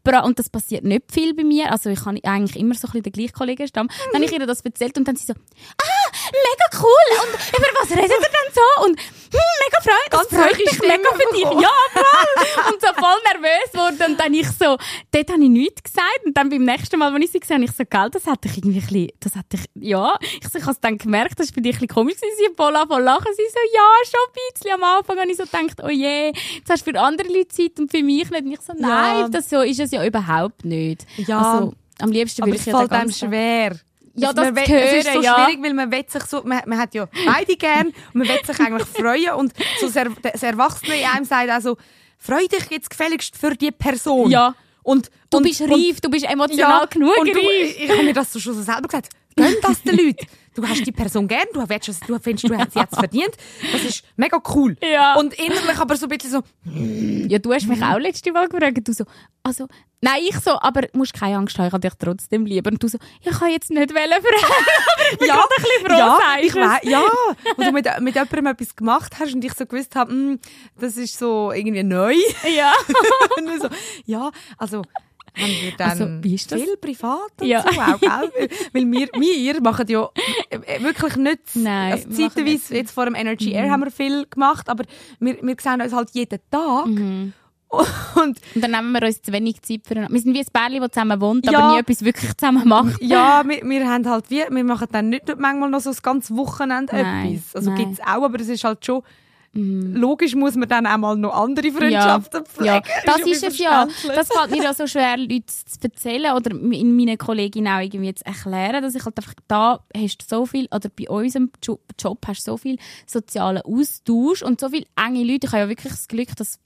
Leben und das passiert nicht viel bei mir. Also ich habe eigentlich immer so bisschen den gleichen Kollegenstamm. Dann habe ich ihr das erzählt und dann sie so, ah, mega cool und über was redet ihr denn so? Und hm, mega freut, das Ganz freut mich mega für dich. Ja, voll. Und so voll nervös geworden und dann ich so, dort habe ich nichts gesagt und dann beim nächsten Mal, als ich sie gesehen habe, ich so, gell, das hat dich irgendwie ein bisschen, das hat dich, ja, ich, so, ich habe es dann gemerkt, das war für dich ein bisschen komisch, sie voll voll lachen, sie so, ja, schon ein bisschen, am Anfang habe ich so gedacht, oh je, jetzt hast du für andere Leute Zeit und für mich nicht und ich so, nein, Ja. das so ist es ja überhaupt nicht. Ja. Also, am liebsten würde ich ja fällt einem schwer. Ja, Also das man zu will- Es ist hören, so ja. schwierig, weil man will sich so, man, man hat ja beide gern und man will sich eigentlich [LAUGHS] freuen und so das, Er- das Erwachsene in einem sagt auch so, freu dich jetzt gefälligst für die Person. Ja. Und, Du und, bist und, reif, du bist emotional genug und du, reif. ich habe mir das so schon so selber gesagt. Gönn das den [LAUGHS] Leuten. Du hast die Person gern, du, willst, du findest, du hast sie jetzt verdient. Das ist mega cool. Ja. Und innerlich aber so ein bisschen so, Ja, du hast mich auch letzte Mal gefragt, du so, also, nein, ich so, aber du musst keine Angst haben, ich habe dich trotzdem lieber. Und du so, ich kann jetzt nicht wählen für [LAUGHS] Ich bin ja, ein bisschen froh, ja, ich du es. wei- ja. Und du mit, mit jemandem etwas gemacht hast und ich so gewusst habe, mm, das ist so irgendwie neu. Ja. [LAUGHS] und so, ja, also haben wir dann Also, wie ist das? viel privat und Ja. auch, gell? Weil wir, wir machen ja äh, wirklich nicht, Nein, also zeitweise, nicht. jetzt vor dem Energy Air haben wir viel gemacht, aber wir, wir sehen uns halt jeden Tag. Mhm. Und Und dann nehmen wir uns zu wenig Zeit für Wir sind wie ein Pärchen, das zusammen wohnt, Ja. aber nie etwas wirklich zusammen macht. ja, wir, wir haben halt wie, wir machen dann nicht manchmal noch so das ganze Wochenende Nein, etwas. Also. Mhm. gibt's auch, aber es ist halt schon, logisch muss man dann auch mal noch andere Freundschaften pflegen. Ja, das ja ist wie es ja. Das fällt mir ja so schwer, Leute zu erzählen oder in meinen Kolleginnen auch irgendwie zu erklären, dass ich halt einfach da hast du so viel, oder bei unserem Jo- Job hast du so viel sozialen Austausch und so viele enge Leute. Ich habe ja wirklich das Glück, dass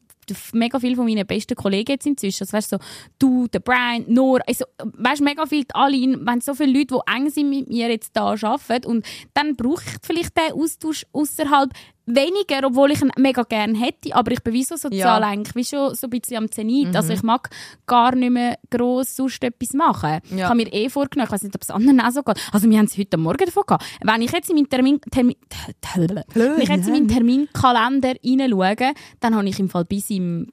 mega viele von meinen besten Kollegen jetzt inzwischen, also weißt, so du, der Brian, Nora, also, weißt, mega viele, alle, wenn so viele Leute, die eng sind mit mir jetzt da arbeiten und dann brauche ich vielleicht den Austausch außerhalb weniger, obwohl ich ihn mega gerne hätte, aber ich bin wie so sozial Ja. eigentlich wie schon so ein bisschen am Zenit. Also ich mag gar nicht mehr gross sonst etwas machen. Ich Ja. habe mir eh vorgenommen, ich weiß nicht, ob es anderen auch so geht. Also wir haben es heute Morgen davon gehabt. Wenn ich jetzt in meinen Termin, Termin, wenn ich jetzt in meinen Terminkalender hineinschaue, dann habe ich im Fall bis im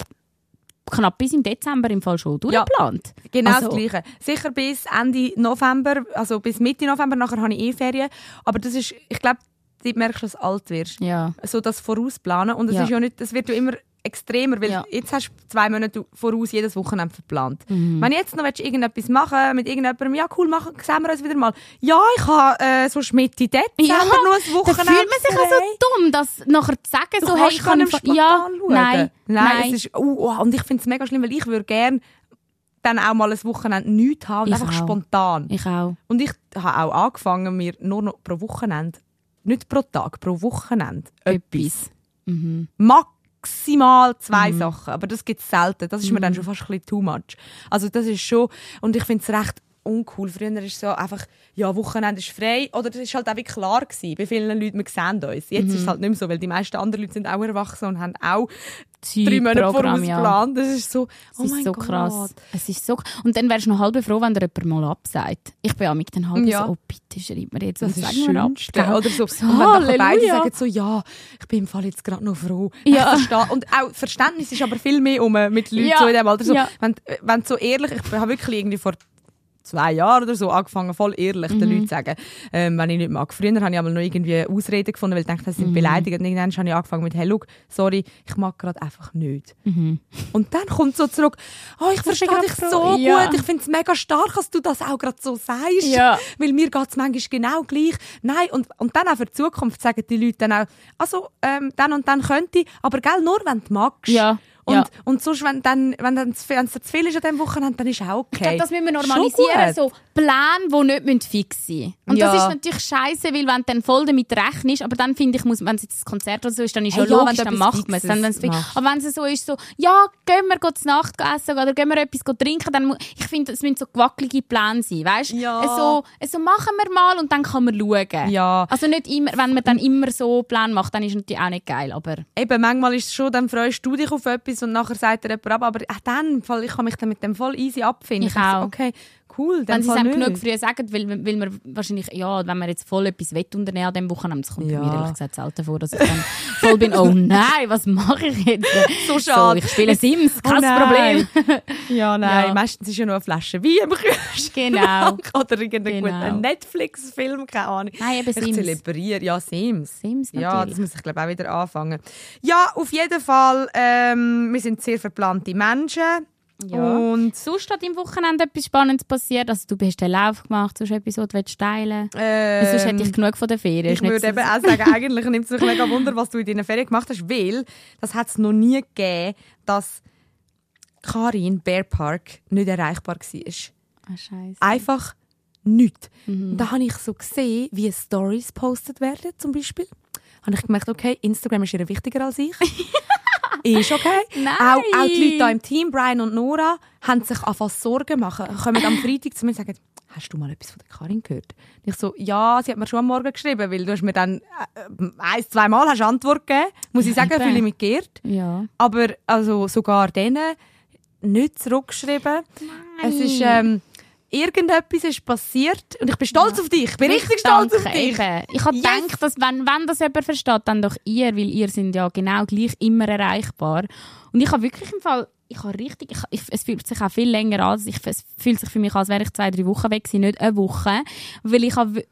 knapp bis im Dezember im Fall schon Ja. durchgeplant. Genau Also- das Gleiche. Sicher bis Ende November, also bis Mitte November, nachher habe ich eh Ferien. Aber das ist, ich glaube, dort merkst du, dass du alt wirst. Ja. So das Vorausplanen. Und es Ja. ist ja nicht, das wird ja immer extremer, weil Ja. jetzt hast du zwei Monate voraus jedes Wochenende verplant. Mhm. Wenn jetzt noch willst, irgendetwas machen mit irgendjemandem, ja cool, machen, sehen wir uns wieder mal. Ja, ich habe äh, so Mitte Dezember Ja, noch ein Da Wochenende. fühlt man sich auch frei. so dumm, das nachher zu sagen, Du so, hey, ich kann im ja, schauen. nein, nein, nein. Es ist, oh, oh, und ich finde es mega schlimm, weil ich würde gerne dann auch mal ein Wochenende nichts haben Ich einfach auch. spontan. Ich auch. Und ich habe auch angefangen, mir nur noch pro Wochenende, nicht pro Tag, pro Wochenende etwas. Mhm. Maximal zwei Sachen, aber das gibt es selten. Das ist mir dann schon fast ein bisschen too much. Also das ist schon, und ich finde es recht uncool. Früher ist es so einfach, ja, Wochenende ist frei. Oder das ist halt auch wie klar gewesen. Bei vielen Leuten, wir sehen uns. Jetzt ist es halt nicht mehr so, weil die meisten anderen Leute sind auch erwachsen und haben auch drei Monate Zeitprogramm, voraus ja. geplant. Das ist so, Es oh ist mein so Gott. krass. Es ist so Und dann wärst du noch halb froh, wenn dir jemand mal absagt. Ich bin auch mit den halb Ja. so, oh bitte schreib mir jetzt Das und ist sag mir ab. Oder so. So, und wenn nachher beide sagen so, ja, ich bin im Fall jetzt gerade noch froh. Ja. Und auch Verständnis ist aber viel mehr um mit Leuten Ja. so in dem Alter. So, Ja. wenn, wenn du so ehrlich, ich habe wirklich irgendwie vor zwei Jahren oder so angefangen, voll ehrlich den Mhm. Leuten zu sagen, ähm, wenn ich nicht mag. Früher habe ich aber noch irgendwie Ausreden gefunden, weil ich dachte, das Mhm. sind beleidigend. Und irgendwann habe ich angefangen mit, hey, look, sorry, ich mag gerade einfach nicht. Und dann kommt so zurück, oh, ich verstehe Mhm. dich so Ja. gut, ich finde es mega stark, dass du das auch gerade so sagst. Ja. Weil mir geht es manchmal genau gleich. Nein, und, und dann auch für die Zukunft sagen die Leute dann auch, also ähm, dann und dann könnte ich, aber gell, nur wenn du magst. Ja. Und, Ja. und sonst, wenn, dann, wenn dann zu viel, wenn's dir zu viel ist an diesem Wochenende, dann ist auch okay. Ich glaube, das müssen wir normalisieren. So Pläne, die nicht fix sein. Und Ja. das ist natürlich scheiße, weil wenn du dann voll damit rechnest, aber dann finde ich, muss, wenn es jetzt ein Konzert oder so ist, dann ist Hey, ja logisch, wenn dann macht man es. Dann, aber wenn es so ist, so, ja, gehen wir zu Nacht essen oder gehen wir etwas trinken, dann ich finde, es müssen so gewackelige Pläne sein, weißt? Ja. So, so machen wir mal und dann kann man schauen. Ja. Also nicht immer, wenn man dann immer so Pläne macht, dann ist es natürlich auch nicht geil, aber Eben, manchmal ist es schon, dann freust du dich auf etwas und nachher sagt dir jemand ab, aber auch dann, ich kann mich dann mit dem voll easy abfinden. Ich so, auch. Okay, cool, dann wenn sie es genug früh sagen, weil, weil wir wahrscheinlich, ja, wenn wir jetzt voll etwas wett unternehmen an diesem Wochenende, das kommt Ja. mir ehrlich gesagt selten vor, dass ich dann voll bin, oh nein, was mache ich jetzt? [LAUGHS] So schade. ich spiele Sims, Oh kein nein. Problem. [LAUGHS] Ja, nein, Ja. meistens ist ja noch eine Flasche Wein im Kühlschrank. Genau. [LAUGHS] Oder irgendeinen Genau. Netflix-Film, keine Ahnung. Nein, eben Ich Sims. zelebriere, ja, Sims. Sims Ja, natürlich. das muss ich glaube auch wieder anfangen. Ja, auf jeden Fall, ähm, wir sind sehr verplante Menschen. Ja. Und Sonst hat im Wochenende etwas Spannendes passiert. Also du hast den Lauf gemacht, sonst etwas, was du teilen ähm, Sonst hätte ich genug von der Ferien. Ich nicht würde so- eben [LAUGHS] auch sagen, eigentlich nimmt es mich mega Wunder, was du in deinen Ferien gemacht hast, weil das hat es noch nie gegeben, dass Karin Bear Park nicht erreichbar war. Ah, Scheiße. Einfach nichts. Mhm. Da habe ich so gesehen, wie Stories postet werden, zum Beispiel. Habe ich gemerkt, okay, Instagram ist ihr wichtiger als ich. [LAUGHS] ist okay. Nein. Auch, auch die Leute hier im Team, Brian und Nora, haben sich angefangen Sorgen machen. Kommen am Freitag zu mir und sagen, hast du mal etwas von der Karin gehört? Und ich so, ja, sie hat mir schon am Morgen geschrieben, weil du hast mir dann äh, ein, zwei Mal hast Antwort gegeben. Muss ich sagen, Eben. fühle ich mich geehrt. Ja. Aber also sogar denen nicht zurückgeschrieben. Es ist, ähm, irgendetwas ist passiert und ich bin stolz auf dich. Ich bin richtig stolz Danke, auf dich. Eben. Ich habe Yes. gedacht, dass wenn, wenn das jemand versteht, dann doch ihr, weil ihr sind ja genau gleich immer erreichbar. Und ich habe wirklich im Fall, ich habe richtig, ich, ich, es fühlt sich auch viel länger an. Ich, es fühlt sich für mich an, als wäre ich zwei, drei Wochen weg gewesen, nicht eine Woche. Weil ich habe,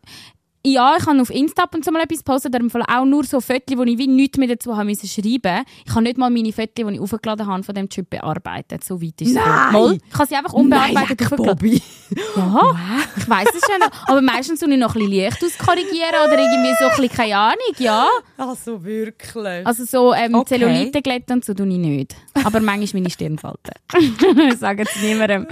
ja, ich habe auf Insta ab und zu mal etwas gepostet, aber auch nur so Fotos, wo ich wie nichts mehr dazu haben müssen schreiben. Ich habe nicht mal meine Fotos, die ich aufgeladen habe, von dem Typ bearbeitet. So weit ist es. Nein! Mal. Ich habe sie einfach unbearbeitet aufgeladen. Bobby. Ja, ich weiß es schon. Aber meistens tue ich noch ein bisschen Licht auskorrigieren oder irgendwie so ein bisschen, keine Ahnung, ja. Also wirklich. Also so ähm, Okay. Zellulite-Glätte und so tue ich nicht. Aber manchmal meine Stirnfalten. ich [LAUGHS] sage es niemandem.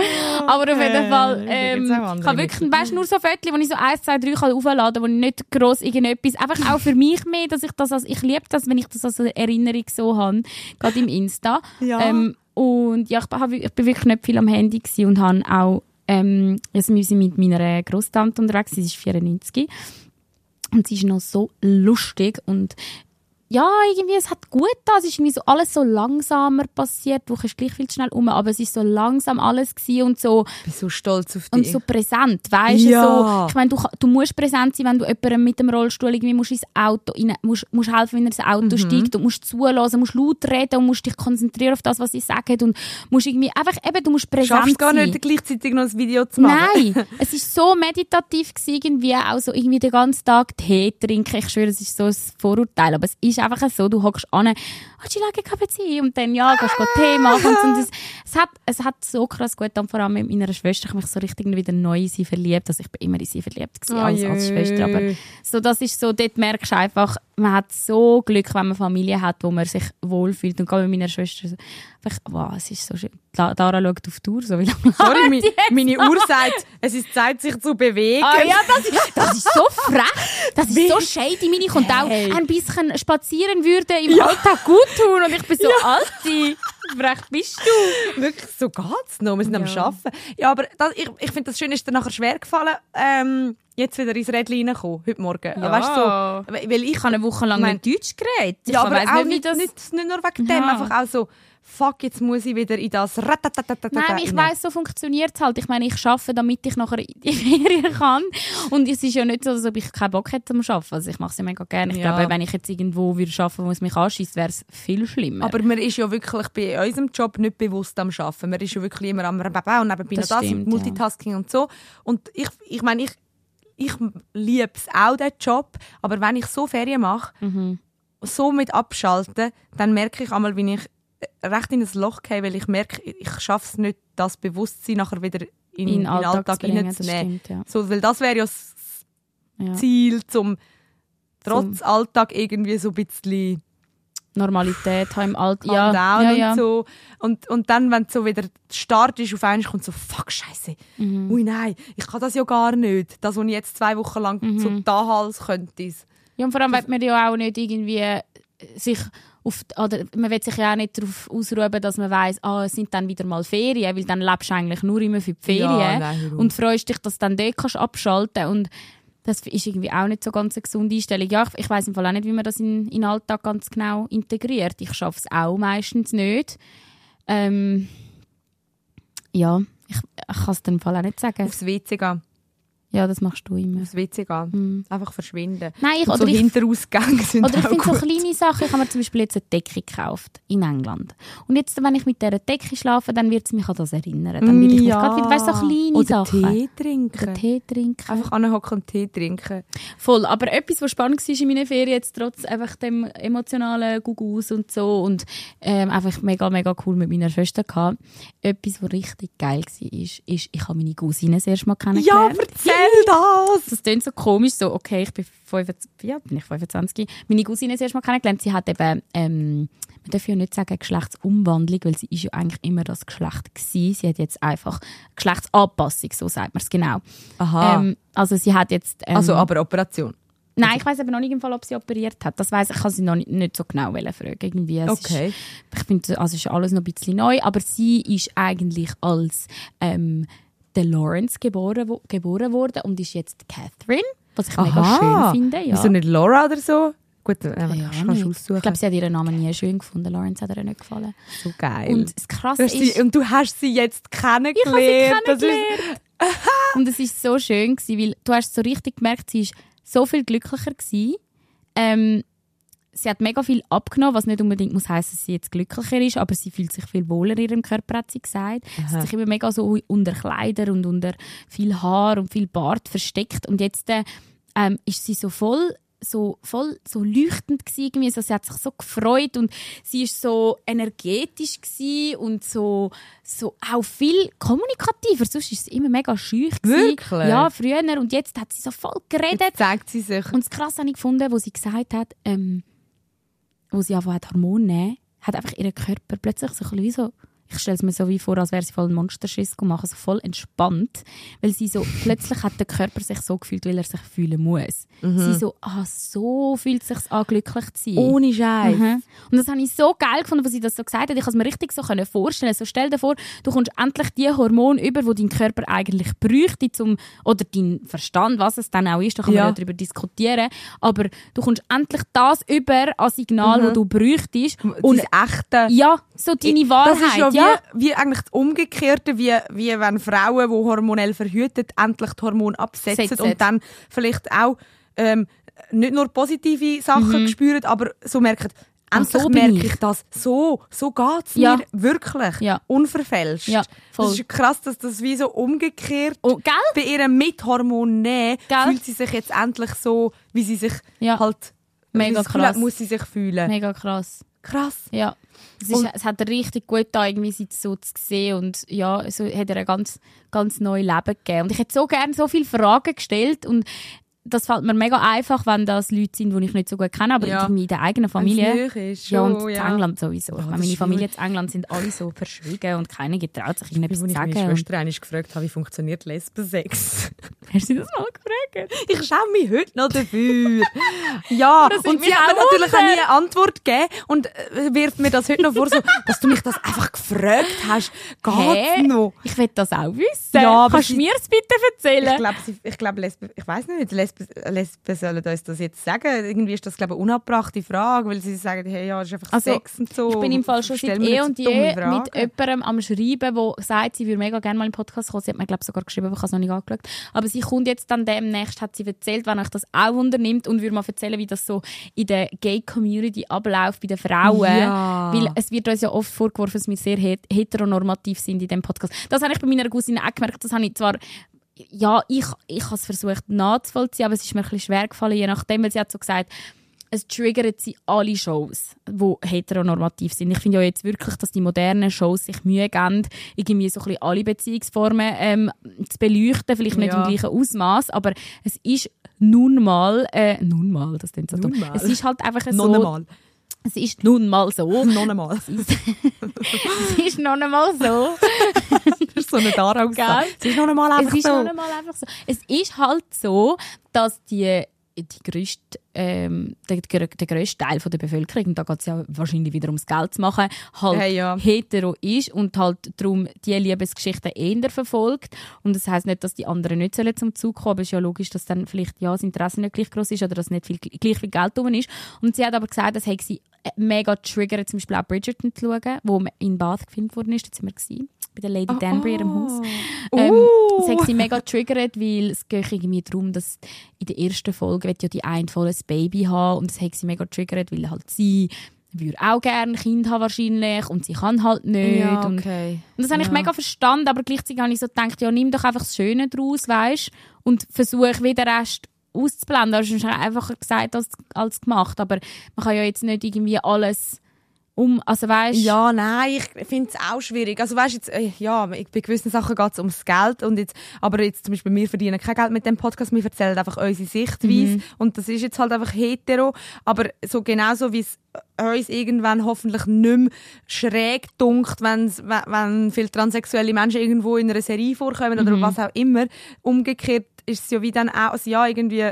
Aber auf jeden Fall, ähm, ich habe wirklich, weißt, nur so Fotos, wo ich so 1, 2, 3 kann aufladen kann, wo ich nicht gross irgendetwas, einfach auch für mich mehr, dass ich das als, ich liebe das, wenn ich das als Erinnerung so habe, gerade im Insta. [LAUGHS] Ja. Ähm, und ja, ich, hab, ich bin wirklich nicht viel am Handy und habe auch, ähm, also wir sind mit meiner Großtante unterwegs, sie ist 94 und sie ist noch so lustig und ja, irgendwie, es hat gut da. Es ist irgendwie so alles so langsamer passiert. Du kannst gleich viel schnell um, aber es ist so langsam alles gewesen und so, Ich bin so stolz auf und dich. so präsent, weißt du? Ja. So, ich meine, du, du musst präsent sein, wenn du jemandem mit dem Rollstuhl irgendwie musst ins Auto rein, musst, musst helfen, wenn er ins Auto Mhm. steigt und musst zulassen, musst laut reden und musst dich konzentrieren auf das, was sie sagen und musst irgendwie einfach eben, du musst präsent Schaffst gar sein. nicht gleichzeitig noch ein Video zu machen. Nein, [LAUGHS] es ist so meditativ gewesen, irgendwie auch so irgendwie den ganzen Tag Tee trinken. Ich schwöre, es ist so ein Vorurteil, aber es ist einfach so, du hockst an, hast du lange KPC und dann ja, gehst du Tee machen und, und es, es hat es hat so krass gut getan, vor allem mit meiner Schwester, ich habe mich so richtig wieder neu in sie verliebt, also ich bin immer in sie verliebt gewesen, Oh als, als. Schwester, aber so das ist so, dort merkst du einfach, man hat so Glück, wenn man Familie hat, wo man sich wohlfühlt und gerade mit meiner Schwester, so, einfach, wow, es ist so schön. Da- Dara schaut auf die Uhr, so wie lange Sorry, hat- meine Uhr sagt, es ist Zeit, sich zu bewegen. Ah ja, das ist, das ist so frech. Das ist so shady. Meine kommt Hey. auch ein bisschen spazieren würde im Alltag gut tun. Und ich bin so, Alti, frech bist du. Wirklich, so geht's noch. Wir sind am Ja. Arbeiten. Ja, aber das, ich, ich finde, das Schöne ist dir nachher schwer gefallen, ähm, jetzt wieder ins Rädchen reinkommen, heute Morgen. Ja. Weißt du, so, weil ich Ich habe eine Woche lang Mein- nicht Deutsch geredet. Ja, aber auch nicht, nicht, nicht, nicht nur wegen dem, Ja. einfach auch so, fuck, jetzt muss ich wieder in das Nein, ich weiss, so funktioniert es halt. Ich meine, ich arbeite, damit ich nachher in die [LAUGHS] Ferien kann. Und es ist ja nicht so, als ob ich keinen Bock hätte am Arbeiten. Also ich mache es ja mega gerne. Ich Ja. glaube, wenn ich jetzt irgendwo würde arbeiten wo es mich anschießt, wäre es viel schlimmer. Aber man ist ja wirklich bei unserem Job nicht bewusst am Arbeiten. Man ist ja wirklich immer am Rababa und nebenbei noch Das das stimmt, und Multitasking und so. Und ich, ich meine, ich, ich liebe es auch, den Job. Aber wenn ich so Ferien mache, Mhm. so mit abschalten, dann merke ich einmal, wie ich recht in ein Loch gehe, weil ich merke, ich schaffe es nicht, das Bewusstsein nachher wieder in, den Alltag, Alltag, das reinzunehmen. ja. So, weil das wäre ja das ja. Ziel, zum trotz Alltag irgendwie so ein bisschen Normalität haben im Alltag. Ja, down ja, und so. Und, und dann, wenn so wieder der Start ist, auf einmal kommt so, fuck, scheiße. Mhm. Ui, nein, ich kann das ja gar nicht. Das, was ich jetzt zwei Wochen lang Mhm. so da Hals könnte. Ja, und vor allem will man ja auch nicht irgendwie sich auf, oder man will sich ja auch nicht darauf ausruhen, dass man weiss, ah, es sind dann wieder mal Ferien, weil dann lebst du eigentlich nur immer für die Ferien Ja, nein, und freust dich, dass du dann dort kannst abschalten und das ist irgendwie auch nicht so ganz eine gesunde Einstellung. Ja, ich, ich weiss im Fall auch nicht, wie man das in, in den Alltag ganz genau integriert. Ich schaffe es auch meistens nicht. Ähm, ja, ich, ich kann es dir im Fall auch nicht sagen. Aufs WC gehen. Ja, das machst du immer. aufs WC gehen. Mhm. Einfach verschwinden. Nein, ich, Und oder so ich Hinterausgänge [LAUGHS] sind Oder ich finde so kleine Sachen. Ich habe mir zum Beispiel jetzt eine Decke gekauft in England. Und jetzt, wenn ich mit dieser Decke schlafe, dann wird es mich an das erinnern. Dann will ich mich gerade wieder, weißt so kleine Oder Sachen. Tee trinken. Oder Tee trinken. Einfach anhocken und Tee trinken. Voll. Aber etwas, was spannend war in meinen Ferien, jetzt trotz einfach dem emotionalen Gugus und so und ähm, einfach mega, mega cool mit meiner Schwester gehabt. Etwas, was richtig geil war, ist, ist, ich habe meine Cousine das erste Mal Ja, kennengelernt. Erzähl das! Das klingt so komisch, so, okay, ich bin 25, ja, bin ich 25. Meine Cousine das erste Mal kennengelernt. Sie hat eben, ähm, man darf ja nicht sagen Geschlechtsumwandlung, weil sie ist ja eigentlich immer das Geschlecht gewesen. Sie hat jetzt einfach Geschlechtsanpassung, so sagt man es genau. Aha. Ähm, also sie hat jetzt... Ähm, also, aber Operation. Nein, ich weiß aber noch nicht im Fall, ob sie operiert hat. Das weiß ich, kann sie noch nicht, nicht so genau fragen. Irgendwie, es Okay. Ist, ich finde, also es ist alles noch ein bisschen neu, aber sie ist eigentlich als ähm, der Lawrence geboren, wo, geboren worden und ist jetzt Catherine, was ich mega Aha. schön finde. Ja. Wieso nicht Laura oder so? Gut, äh, Ja, kannst du aussuchen. Ich glaube, sie hat ihren Namen nie schön gefunden. Lawrence hat ihr nicht gefallen. so geil. Und das Krasse ist... sie, und du hast sie jetzt Ich habe sie kennengelernt. Kennengelernt. und es ist so schön gewesen, weil du hast so richtig gemerkt, sie ist so viel glücklicher gewesen. Ähm, sie hat mega viel abgenommen, was nicht unbedingt muss heißen, dass sie jetzt glücklicher ist, aber sie fühlt sich viel wohler in ihrem Körper, hat sie gesagt. Sie hat sich immer mega so unter Kleider und unter viel Haar und viel Bart versteckt und jetzt äh, ähm, ist sie so voll so voll so leuchtend gsi irgendwie so sie hat sich so gefreut und sie ist so energetisch gsi und so so auch viel kommunikativer sonst ist sie immer mega schüch. Wirklich? ja früher und jetzt hat sie so voll geredet Jetzt zeigt sie sich. und das Krasse habe ich gefunden, wo sie gesagt hat, ähm, wo sie hat, Hormone nehmen, hat einfach ihren Körper plötzlich so ein bisschen wie so, ich stelle es mir so wie vor, als wäre sie voll einen Monsterschiss gemacht, so voll entspannt, weil sie so, [LAUGHS] plötzlich hat der Körper sich so gefühlt, weil er sich fühlen muss. Sie so, ah, so fühlt es sich an, glücklich zu sein. Ohne Scheiß. Mhm. Und das habe ich so geil gefunden, was sie das so gesagt hat. Ich kann es mir richtig so vorstellen. So stell dir vor, du kommst endlich die Hormone über, die dein Körper eigentlich bräuchte, zum, oder dein Verstand, was es dann auch ist, da kann Ja. man ja darüber diskutieren. Aber du kommst endlich das über an Signal, das du bräuchtest. Und Und das echte. ja, so deine Wahrheit. Das ja wie, eigentlich das Umgekehrte, wie, wie wenn Frauen, die hormonell verhütet, endlich die Hormone absetzen Setzen. und dann vielleicht auch ähm, nicht nur positive Sachen spüren, aber so merken, endlich Mhm. so merke ich. das. So, so geht es Ja. mir wirklich. Ja. Unverfälscht. Ja. Das ist krass, dass das wie so umgekehrt Oh, gell? bei ihrem mit Hormon nehmen, fühlt sie sich jetzt endlich so, wie sie sich halt Mega das krass. muss sie sich fühlen. Mega krass. Krass. Ja. Es, ist, es hat richtig gut da irgendwie sie so zu sehen und ja, so hat ihr ein ganz, ganz neues Leben gegeben. Und ich hätte so gerne so viele Fragen gestellt und das fällt mir mega einfach, wenn das Leute sind, die ich nicht so gut kenne, aber Ja. in der eigenen Familie. Ist, Ja, und schon, in ja. England sowieso. ich das meine, Familie in England sind alle so verschwiegen und keiner getraut sich irgendetwas Als zu ich meine sagen. Schwester einmal gefragt habe, wie funktioniert Lesbensex. [LAUGHS] Hast du das mal gefragt? Ich schäme mich heute noch dafür. ja, [LAUGHS] und sie hat mir natürlich auch nie eine Antwort gegeben und äh, wirft mir das heute noch vor, so, dass du mich das einfach gefragt hast. Geht's Hä? noch? Ich will das auch wissen. Ja, Kannst du mir es bitte erzählen? Ich glaube, ich glaub, ich weiß nicht, Lesben, Lesben sollen uns das jetzt sagen. Irgendwie ist das, glaube ich, eine unabbrachte Frage, weil sie sagen, hey, ja, das ist einfach Also, Sex und so. Ich bin im Fall schon seit eh und je mit jemandem am Schreiben, der sagt, sie würde mega gerne mal im Podcast kommen. Sie hat mir, glaube sogar geschrieben, aber ich habe es noch nicht angeschaut. Aber sie kommt jetzt dann demnächst, hat sie erzählt, wenn euch das auch unternimmt und würde mal erzählen, wie das so in der Gay-Community abläuft bei den Frauen. Ja. Weil es wird uns ja oft vorgeworfen, dass wir sehr het- heteronormativ sind in dem Podcast. Das habe ich bei meiner Cousine auch gemerkt. Das habe ich zwar ja, ich, ich habe es versucht nachzuvollziehen, aber es ist mir ein bisschen schwer gefallen, je nachdem, weil sie hat so gesagt, es triggert sie alle Shows, die heteronormativ sind. Ich finde ja jetzt wirklich, dass die modernen Shows sich Mühe geben, irgendwie so ein bisschen alle Beziehungsformen ähm, zu beleuchten, vielleicht nicht Ja. im gleichen Ausmaß, aber es ist nun mal, äh, nun mal, das klingt so dumm. Es ist halt einfach so, Noch einmal. Es ist nun mal so, [LAUGHS] Noch einmal. [LAUGHS] es ist noch einmal so, [LAUGHS] Das ist so eine Dara Gell? Es ist noch einmal einfach es ist so. noch einmal einfach so. Es ist halt so, dass die, die grösste, ähm, der, der, der grösste Teil von der Bevölkerung, und da geht es ja wahrscheinlich wieder ums Geld zu machen, halt Hey, ja. hetero ist und halt darum die Liebesgeschichten eher verfolgt. Und das heisst nicht, dass die anderen nicht sollen zum Zug kommen, aber es ist ja logisch, dass dann vielleicht ja, das Interesse nicht gleich groß ist oder dass nicht viel, gleich viel Geld drum ist. Und sie hat aber gesagt, das hat sie mega triggert, zum Beispiel auch Bridgerton zu schauen, wo in Bath gefilmt worden ist, da sind wir gewesen bei der Lady Danbury in ihrem Haus. Oh. Ähm, Uh. das hat sie mega triggert, weil es geht irgendwie darum, dass in der ersten Folge wird ja die ein Baby haben und das hat sie mega triggert, weil halt sie würde auch gerne ein Kind haben wahrscheinlich und sie kann halt nicht. Ja, und, okay. und das habe ich Ja. mega verstanden, aber gleichzeitig habe ich so gedacht, ja, nimm doch einfach das Schöne daraus, weißt und versuch wieder den Rest auszublenden. Das ist einfacher gesagt als, als gemacht, aber man kann ja jetzt nicht irgendwie alles um, also weißt Ja, nein, ich finde es auch schwierig. Also weißt jetzt, äh, ja, bei gewissen Sachen geht es ums Geld und jetzt, aber jetzt zum Beispiel wir verdienen kein Geld mit dem Podcast, wir erzählen einfach unsere Sichtweise Mhm. und das ist jetzt halt einfach hetero, aber so genauso wie es uns irgendwann hoffentlich nicht mehr schräg dunkt, wenn's, wenn, wenn viele transsexuelle Menschen irgendwo in einer Serie vorkommen Mhm. oder was auch immer. Umgekehrt ist es ja wie dann auch, also ja, irgendwie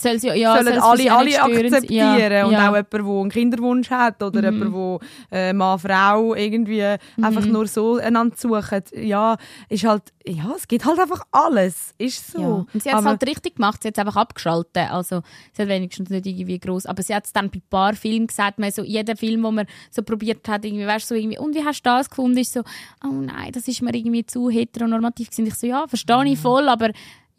soll sie, ja, sollen soll alle, alle akzeptieren. Ja, und ja. Mhm. auch jemand, der einen Kinderwunsch hat oder jemand, der äh, Mann, Frau irgendwie einfach nur so einander suchen. Ja, ist halt, ja, es gibt halt einfach alles. Ist so. Ja. Und sie hat es halt richtig gemacht, sie hat es einfach abgeschaltet. Also, sie hat wenigstens nicht irgendwie groß. Aber sie hat es dann bei ein paar Filmen gesagt, man so, jeder Film, wo man so probiert hat, irgendwie, weißt, du, so irgendwie, und wie hast du das gefunden? Ist so, oh nein, das ist mir irgendwie zu heteronormativ gewesen. Ich so, ja, verstehe ich voll, aber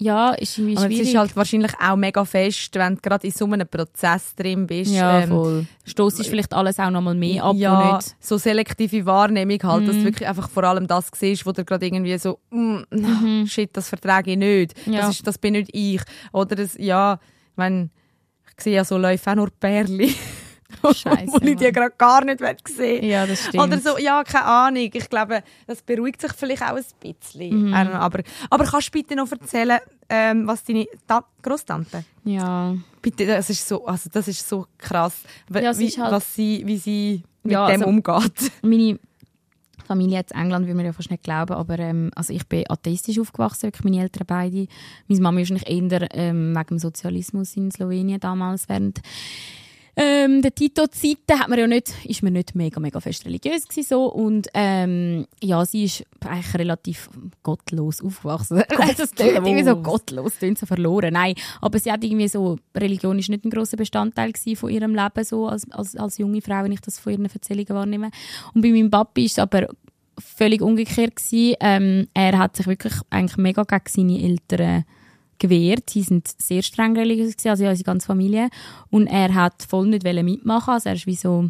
ja, ist irgendwie aber es schwierig. ist halt wahrscheinlich auch mega fest, wenn du gerade in so einem Prozess drin bist. ja, ähm, ist vielleicht alles auch noch mal mehr ab, ja, nicht. so selektive Wahrnehmung halt, Mhm. dass du wirklich einfach vor allem das siehst, wo du gerade irgendwie so, mm, shit, das vertrage ich nicht. Mhm. Ja. Das, ist, das bin nicht ich. Oder das, ja, ich meine, ich sehe ja so Läufe auch nur Pärli. [LAUGHS] [LAUGHS] Scheisse, wo ich die gerade gar nicht sehen Ja, das stimmt. Oder so, ja, keine Ahnung. Ich glaube, das beruhigt sich vielleicht auch ein bisschen. Mhm. Ähm, Aber, aber kannst du bitte noch erzählen, ähm, was deine Ta Grosstante? Ja. Bitte, das ist so, also das ist so krass, wie, Ja, wie, halt- was sie, wie sie mit Ja, dem also- umgeht. [LAUGHS] Meine Familie jetzt in England, will man ja fast nicht glauben, aber ähm, also ich bin atheistisch aufgewachsen, wirklich meine Eltern beide. Meine Mama ist wahrscheinlich eher ähm, wegen dem Sozialismus in Slowenien damals während ähm, der Tito-Zeiten hat man ja nicht, ist man nicht mega, mega fest religiös gewesen, so und ähm, ja, sie ist eigentlich relativ gottlos aufgewachsen. [LAUGHS] das klingt irgendwie so gottlos, klingt so verloren. Nein, aber sie hat irgendwie so, Religion ist nicht ein grosser Bestandteil gewesen von ihrem Leben so als, als, als junge Frau, wenn ich das von ihren Erzählungen wahrnehme. Und bei meinem Papi ist es aber völlig umgekehrt gewesen. Ähm, er hat sich wirklich eigentlich mega gegen seine Eltern gewehrt. Sie sind sehr streng religiös gewesen, also unsere ganze Familie. Und er hat voll nicht mitmachen. Also er ist wie so,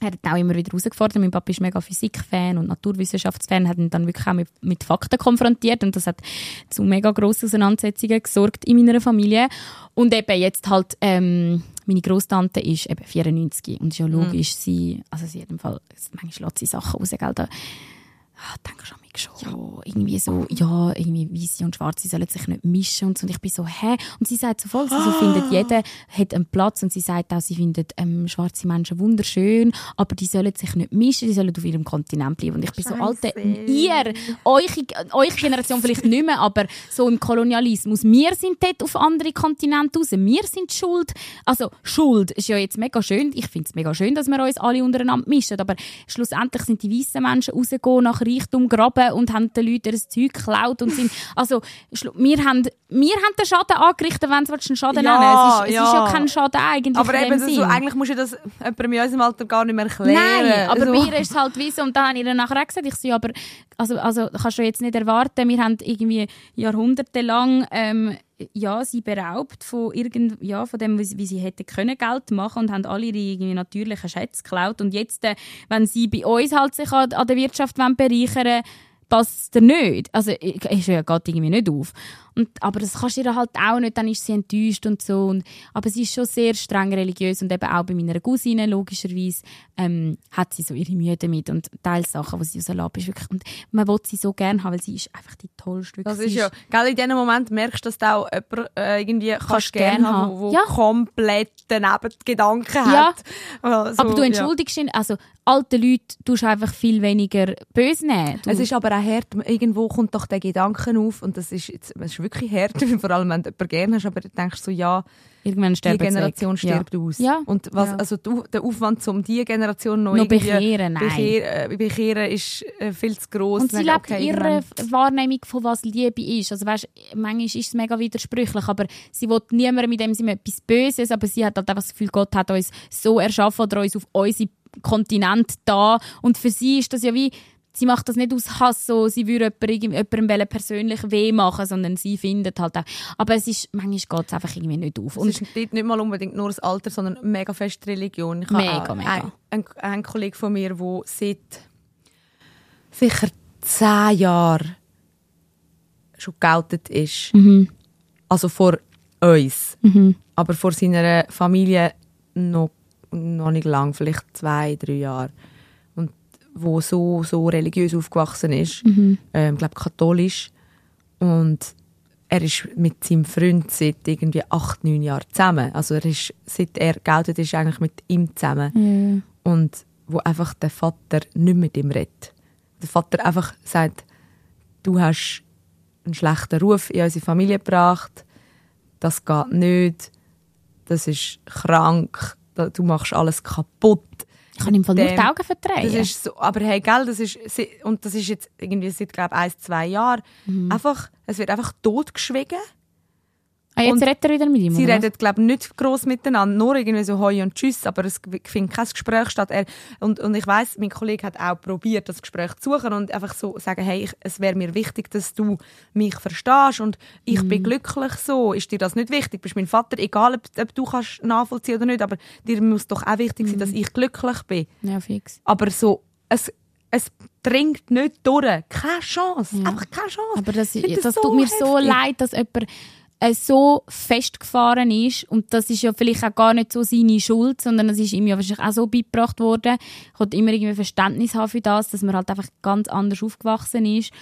er hat auch immer wieder herausgefordert. Mein Papa ist mega Physikfan und Naturwissenschaftsfan, hat ihn dann wirklich auch mit, mit Fakten konfrontiert und das hat zu mega grossen Auseinandersetzungen gesorgt in meiner Familie. Und eben jetzt halt, ähm, meine Großtante ist eben 94 und ist ja logisch, sie, also sie hat im Fall, manchmal lässt sie Sachen raus, gell, da, ah, denkst du mich schon, irgendwie so, ja, irgendwie Weiße und Schwarze sollen sich nicht mischen und so. Und ich bin so, hä? Und sie sagt so voll, sie so findet, jeder hat einen Platz und sie sagt auch, sie findet ähm, schwarze Menschen wunderschön, aber die sollen sich nicht mischen, die sollen auf ihrem Kontinent bleiben. Und ich bin so, Alter, ihr, eure, eure Generation vielleicht nicht mehr, aber so im Kolonialismus, wir sind dort auf andere Kontinente raus, wir sind schuld. Also, Schuld ist ja jetzt mega schön, ich finde es mega schön, dass wir uns alle untereinander mischen, aber schlussendlich sind die weißen Menschen rausgegangen nach Reichtum graben und haben den Leuten ihr Zeug geklaut und sind, also, wir haben, wir haben den Schaden angerichtet, wenn du einen Schaden Ja, nennen. Es, ist, es ja. ist ja kein Schaden eigentlich Aber eben, so, eigentlich musst du das jemandem in unserem Alter gar nicht mehr erklären. Nein, aber Also- bei ihr ist es halt wie so, und dann habe ich ihr nachher auch gesagt, ich so, ja, aber, also, also, kannst du jetzt nicht erwarten, wir haben irgendwie jahrhundertelang, ähm, ja, sie beraubt von irgend, ja, von dem, wie sie, wie sie hätte können Geld machen und haben alle ihre irgendwie natürlichen Schätze geklaut und jetzt, äh, wenn sie bei uns halt sich an, an der Wirtschaft bereichern wollen, passt es dir nicht. Also, ich- ist ja geht irgendwie nicht auf. Und, aber das kannst du ihr halt auch nicht, dann ist sie enttäuscht und so. Und, aber sie ist schon sehr streng religiös und eben auch bei meiner Cousine, logischerweise, ähm, hat sie so ihre Mühe damit und teils Sachen, die sie rauslässt, ist wirklich, und man will sie so gerne haben, weil sie ist einfach die tollste. Das ist ja, gell, in diesem Moment merkst du, dass du auch jemanden äh, irgendwie kannst Kannst gerne gern haben, wo Ja. komplett daneben Gedanken Ja. hat. Also, aber du ja. entschuldigst ihn, also alte Leute tust du einfach viel weniger böse nehmen. Du, Es ist aber auch hart, irgendwo kommt doch der Gedanke auf und das ist, jetzt, wirklich hart, [LAUGHS] vor allem wenn du jemanden gerne hast, aber du denkst so, ja, irgendwann die sie Generation stirbt ja. aus. Ja. Und was, Ja. also der Aufwand, um diese Generation Noch irgendwie bekehren, nein. bekehr, äh, bekehren ist äh, viel zu gross. Und sie lebt okay, ihre Wahrnehmung von was Liebe ist. Also weißt, manchmal ist es mega widersprüchlich, aber sie will niemandem mit dem Sinne etwas Böses, aber sie hat halt einfach das Gefühl, Gott hat uns so erschaffen oder uns auf unseren Kontinent da und für sie ist das ja wie sie macht das nicht aus Hass, so, sie würde jemandem, jemandem persönlich weh machen, sondern sie findet halt auch. Aber es ist, manchmal geht es einfach irgendwie nicht auf. Und es ist nicht mal unbedingt nur das Alter, sondern mega fest Religion. Ich mega, mega. Ein, ein, ein Kollege von mir, der seit sicher zehn Jahren schon geoutet ist. Mhm. Also vor uns. Mhm. Aber vor seiner Familie noch, noch nicht lang, vielleicht zwei, drei Jahre. Wo so, so religiös aufgewachsen ist, Mhm. ähm, glaube katholisch. Und er ist mit seinem Freund seit irgendwie acht, neun Jahren zusammen. Also er ist, seit er geoutet ist, eigentlich mit ihm zusammen. Und wo einfach der Vater nicht mit ihm redet. Der Vater einfach sagt, du hast einen schlechten Ruf in unsere Familie gebracht, das geht nicht, das ist krank, du machst alles kaputt. Ich kann ihm voll nur die Augen verdrehen. Das ist so, aber hey, gell, das ist, und das ist jetzt irgendwie seit, glaube ein, zwei Jahren, Mhm. einfach, es wird einfach totgeschwiegen. Ah, jetzt und redet er wieder mit ihm, Sie oder reden, glaube ich, nicht gross miteinander, nur irgendwie so Hoi und Tschüss, aber es findet kein Gespräch statt. Er, und, und ich weiß, mein Kollege hat auch probiert, das Gespräch zu suchen und einfach so sagen, hey, ich, es wäre mir wichtig, dass du mich verstehst und ich Mhm. bin glücklich so. Ist dir das nicht wichtig? Du bist mein Vater, egal ob, ob du kannst nachvollziehen oder nicht, aber dir muss doch auch wichtig Mhm. sein, dass ich glücklich bin. Ja, fix. Aber so, es, es dringt nicht durch. Keine Chance. Einfach keine Chance. Aber das, finde das tut mir so heftig. leid, dass jemand so festgefahren ist und das ist ja vielleicht auch gar nicht so seine Schuld, sondern es ist ihm ja wahrscheinlich auch so beigebracht worden. Ich wollte immer irgendwie Verständnis haben für das, dass man halt einfach ganz anders aufgewachsen ist.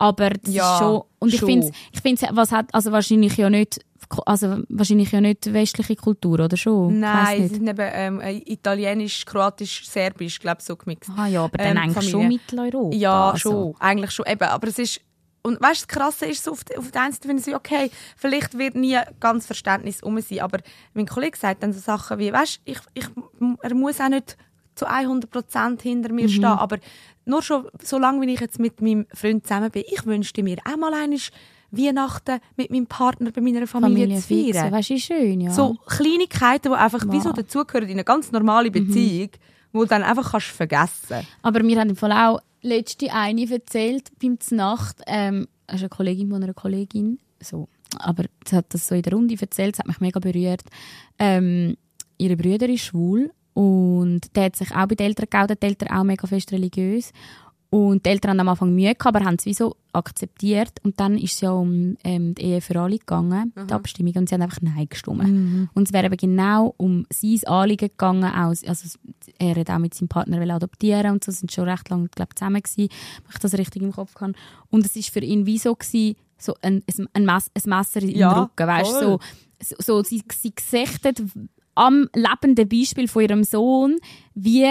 Aber das Ja, ist schon und ich finde ich finde was hat also wahrscheinlich ja nicht also wahrscheinlich ja nicht westliche Kultur oder schon Ich Nein, nicht. sind eben ähm, äh, italienisch, kroatisch, serbisch, glaube so gemixt. Ah ja, aber dann ähm, eigentlich Familie. schon Mitteleuropa. Ja, also. schon. Eigentlich schon. Eben, aber es ist... Und weißt das Krasse ist so, auf auf der einen Seite finde ich so, okay, vielleicht wird nie ganz Verständnis um sein, aber mein Kollege sagt dann so Sachen wie, weißt ich, ich, er muss auch nicht zu 100% hinter Mhm. mir stehen, aber nur schon so lange, wie ich jetzt mit meinem Freund zusammen bin, ich wünschte mir auch mal einmal Weihnachten mit meinem Partner bei meiner Familie, zu fix, feiern. Weißt du, ist schön, ja. So Kleinigkeiten, die einfach Wow. dazugehören in eine ganz normale Beziehung, wo du dann einfach kannst vergessen Aber mir hat im Fall auch letzte eine erzählt, beim Znacht, ähm, ist eine Kollegin von einer Kollegin, so, aber sie hat das so in der Runde erzählt, es hat mich mega berührt. Ähm, ihre Brüder ist schwul und der hat sich auch bei den Eltern geoutet, die Eltern auch mega fest religiös. Und die Eltern haben am Anfang Mühe gehabt, aber haben es wie so akzeptiert. Und dann ist es ja um ähm, die Ehe für alle gegangen, die Abstimmung, und sie haben einfach Nein gestimmt. Und es wäre eben genau um sein Anliegen gegangen. Auch, also er hat auch mit seinem Partner adoptieren und so, sind schon recht lange glaub, zusammen gewesen, wenn ich das richtig im Kopf habe. Und es ist für ihn wie so gewesen, so ein, ein, Mess, ein Messer im Ja, Rücken, weißt so, so, so sie, sie gesichtet am lebenden Beispiel von ihrem Sohn, wie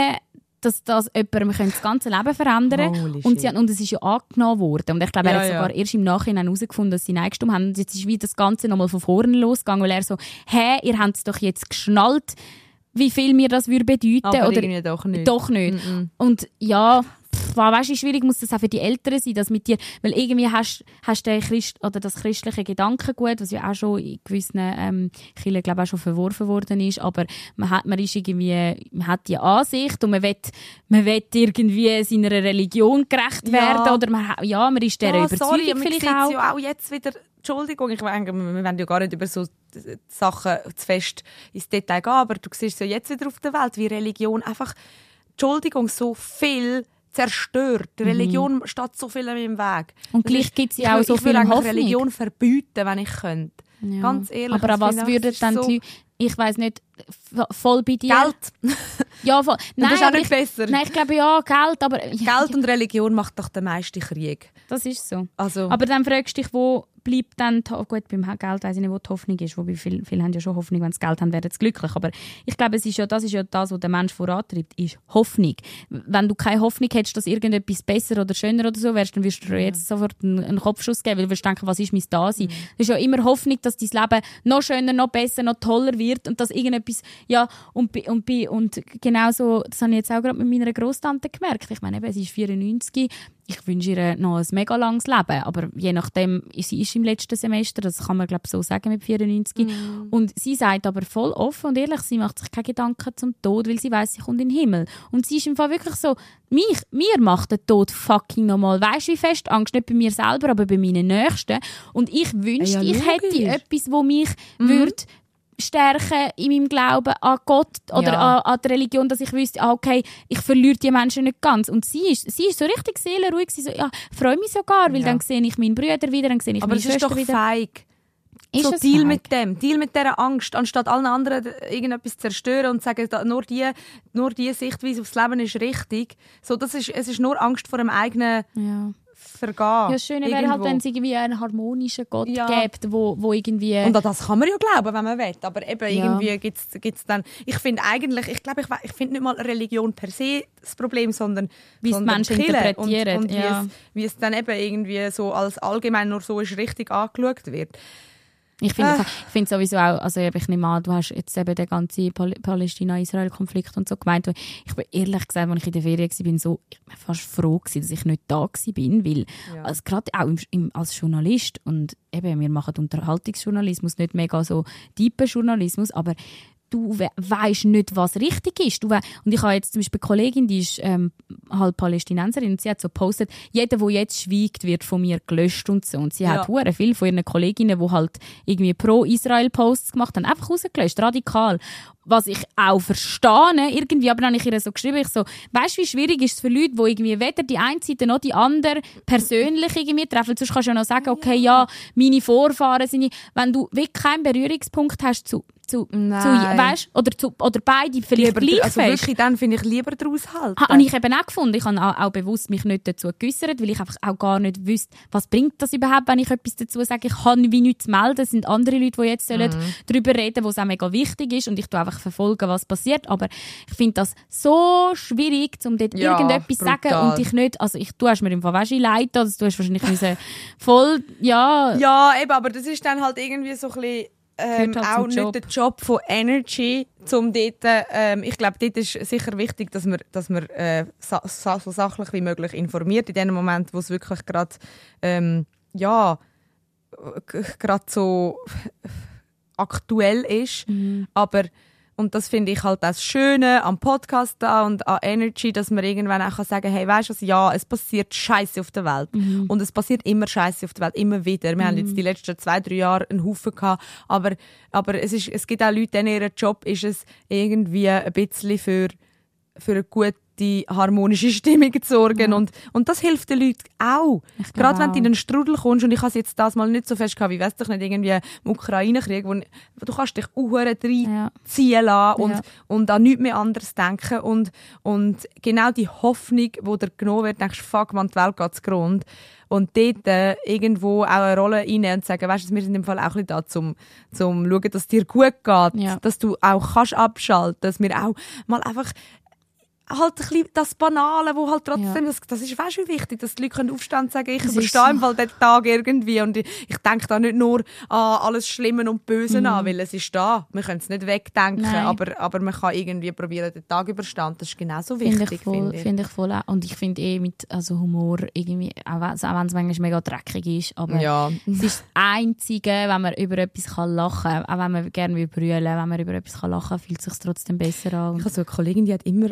dass das jemandem das ganze Leben verändern Holy und, sie, und es ist ja angenommen worden. Und ich glaube, er Ja, hat ja. sogar erst im Nachhinein herausgefunden, dass sie Nein gestimmt haben. Und jetzt ist wie das Ganze nochmal von vorne losgegangen, weil er so, hä, ihr habt es doch jetzt geschnallt, wie viel mir das würde bedeuten. Aber oder doch nicht. doch nicht. Und ja, pff, weißt wie schwierig muss das auch für die Eltern sein, dass mit dir, weil irgendwie hast hast du Christ, oder das christliche Gedankengut, was ja auch schon in gewissen ähm, Kirchen, glaube auch schon verworfen worden ist, aber man hat, man ist irgendwie, man hat die Ansicht und man will, man will irgendwie seiner Religion gerecht Ja. werden oder man, ja, man ist der ja, Überzeugung sorry, vielleicht auch. ja auch jetzt wieder, Entschuldigung, ich meine, wir wollen ja gar nicht über so Sachen zu fest ins Detail gehen, aber du siehst ja jetzt wieder auf der Welt, wie Religion einfach, Entschuldigung, so viel zerstört. Die Religion steht so viel meinem Weg. Mhm. Und gleich ist- gibt's ja ich auch so ich viel Hoffnung. Religion verbieten, wenn ich könnte. Ja. Ganz ehrlich. Aber an was ich, würden dann so die Leute, ich weiß nicht, voll bei dir? Geld. Ja, voll. [LAUGHS] Nein, das ist auch nicht ich, besser. Nein, ich glaube ja, Geld, aber Geld und Religion macht doch den meisten Krieg. das ist so. Also, Aber dann fragst du dich, wo bleibt dann, Ho- gut, beim Geld weiß ich nicht, wo die Hoffnung ist, wobei viele, viele haben ja schon Hoffnung, wenn sie Geld haben, werden sie glücklich. Aber ich glaube, es ist ja, das ist ja das, was der Mensch vorantreibt, ist Hoffnung. Wenn du keine Hoffnung hättest, dass irgendetwas besser oder schöner oder so wärst, dann wirst du dir jetzt sofort einen, einen Kopfschuss geben, weil du wirst denken, was ist mein Dasein? Es ist ja immer Hoffnung, dass dein Leben noch schöner, noch besser, noch toller wird und dass irgendetwas, ja, und, und, bei- und genau so, das habe ich jetzt auch gerade mit meiner Großtante gemerkt. Ich meine, eben, sie ist 94, ich wünsche ihr noch ein mega langes Leben, aber je nachdem, sie ist im letzten Semester, das kann man glaube ich so sagen mit 94. Mhm. Und sie sagt aber voll offen und ehrlich, sie macht sich keine Gedanken zum Tod, weil sie weiß, sie kommt in den Himmel. Und sie ist im Fall wirklich so, mich, mir macht der Tod fucking normal. Weißt du, wie fest Angst? Nicht bei mir selber, aber bei meinen Nächsten. Und ich wünschte, Ja, ich hätte etwas, wo mich würde stärken in meinem Glauben an Gott oder Ja. an, an die Religion, dass ich wüsste, ah, okay, ich verliere die Menschen nicht ganz. Und sie ist, sie ist so richtig seelenruhig, sie so, ja, freue mich sogar, weil Ja. dann sehe ich meinen Brüder wieder, dann sehe ich Aber meine es ist Schwester doch wieder. feig. Ist so Deal feig? mit dem, Deal mit dieser Angst, anstatt allen anderen irgendetwas zu zerstören und zu sagen, nur die, nur die Sichtweise aufs Leben ist richtig. So, das ist, es ist nur Angst vor dem eigenen Ja. Vergehen. Ja, das Schöne wäre halt, wenn es irgendwie einen harmonischen Gott Ja. gibt, wo, wo irgendwie... Und an das kann man ja glauben, wenn man will. Aber eben Ja. irgendwie gibt es dann. Ich finde eigentlich, ich glaube, ich, ich finde nicht mal Religion per se das Problem, sondern Wie es Menschen Kirche interpretieren, Und, und wie, ja. es, wie es dann eben irgendwie so als allgemein nur so ist richtig angeschaut wird. Ich finde Ah. ich finde sowieso auch, also ich nehme an, du hast jetzt eben den ganzen Pal Palästina-Israel-Konflikt und so gemeint. Ich bin ehrlich gesagt, als ich in der Ferien war, bin so ich bin fast froh gewesen, dass ich nicht da war, weil Ja. also gerade auch im, im, als Journalist und eben, wir machen Unterhaltungsjournalismus, nicht mega so tiefen Journalismus, aber du we weißt nicht, was richtig ist. Du und ich habe jetzt zum Beispiel eine Kollegin, die ist ähm, halt Palästinenserin und sie hat so gepostet, jeder, der jetzt schweigt, wird von mir gelöscht und so. Und sie Ja. hat hure viel von ihren Kolleginnen, die halt irgendwie pro-Israel-Posts gemacht haben, einfach rausgelöscht, radikal. Was ich auch verstehe, irgendwie, aber dann habe ich ihr so geschrieben, ich so, weißt du, wie schwierig ist es für Leute, die irgendwie weder die eine Seite noch die andere persönlich irgendwie treffen, sonst kannst du ja noch sagen, okay, ja, meine Vorfahren sind, wenn du wirklich keinen Berührungspunkt hast zu, zu, zu Nein. weißt, oder zu, oder beide vielleicht Lieber, gleich also fest. wirklich, dann finde ich lieber daraus halten. Ha- Habe ich eben auch gefunden. Ich habe auch, auch bewusst mich nicht dazu geäussert, weil ich einfach auch gar nicht wüsste, was bringt das überhaupt, wenn ich etwas dazu sage. Ich kann wie nichts melden. Es sind andere Leute, die jetzt sollen Mhm. darüber reden wo es auch mega wichtig ist und ich tue einfach verfolgen, was passiert. Aber ich finde das so schwierig, um dort Ja, irgendetwas zu sagen und dich nicht, also ich, du hast mir im Fall weißt, leid, also du hast wahrscheinlich müssen voll, ja, Ja, eben, aber das ist dann halt irgendwie so ein bisschen, ähm, halt auch zum nicht Job. der Job von Energy, um dort, ähm, ich glaube, dort ist sicher wichtig, dass man, dass man äh, sa so sachlich wie möglich informiert, in dem Moment, wo es wirklich gerade, ähm, ja, gerade so aktuell ist, Mhm. aber und das finde ich halt das Schöne am Podcast da und an Energy, dass man irgendwann auch kann sagen hey, weißt du was, ja, es passiert Scheiße auf der Welt. Mhm. Und es passiert immer Scheiße auf der Welt, immer wieder. Wir haben jetzt die letzten zwei, drei Jahre einen Haufen gehabt, aber, aber es, ist, es gibt auch Leute, denen ihr Job ist es irgendwie ein bisschen für, für eine gute harmonische Stimmung zu sorgen und, und das hilft den Leuten auch. Gerade wenn du in einen Strudel kommst und ich habe jetzt das mal nicht so fest gehabt, wie weiss doch nicht irgendwie im Ukraine-Krieg, wo du kannst dich auch rein Ja. und, Ja. und an nichts mehr anderes denken und, und genau die Hoffnung, die dir genommen wird, denkst du, fuck man, die Welt geht zugrunde und dort äh, irgendwo auch eine Rolle einnehmen und sagen, weißt du, wir sind im Fall auch ein bisschen da, zum, zum schauen, dass es dir gut geht, Ja. dass du auch kannst abschalten, dass wir auch mal einfach halt ein bisschen das Banale, wo halt trotzdem, das, das ist weißt wie wichtig, dass die Leute können aufstehen und sagen, ich Das überstehe so. im Fall den Tag irgendwie und ich, ich denke da nicht nur an alles Schlimme und Böse an, weil es ist da. Wir können es nicht wegdenken, Mhm. Nein. aber, aber man kann irgendwie probieren, den Tag überstehen. Das ist genauso Finde wichtig, ich, voll, finde ich. finde ich voll auch. Und ich finde eh mit also Humor irgendwie, auch wenn auch wenn es manchmal mega dreckig ist, aber Ja. es ist das Einzige, wenn man über etwas kann lachen kann, auch wenn man gerne will brüllen, wenn man über etwas kann lachen kann, fühlt es sich trotzdem besser an. Ich habe so eine Kollegin, die hat immer,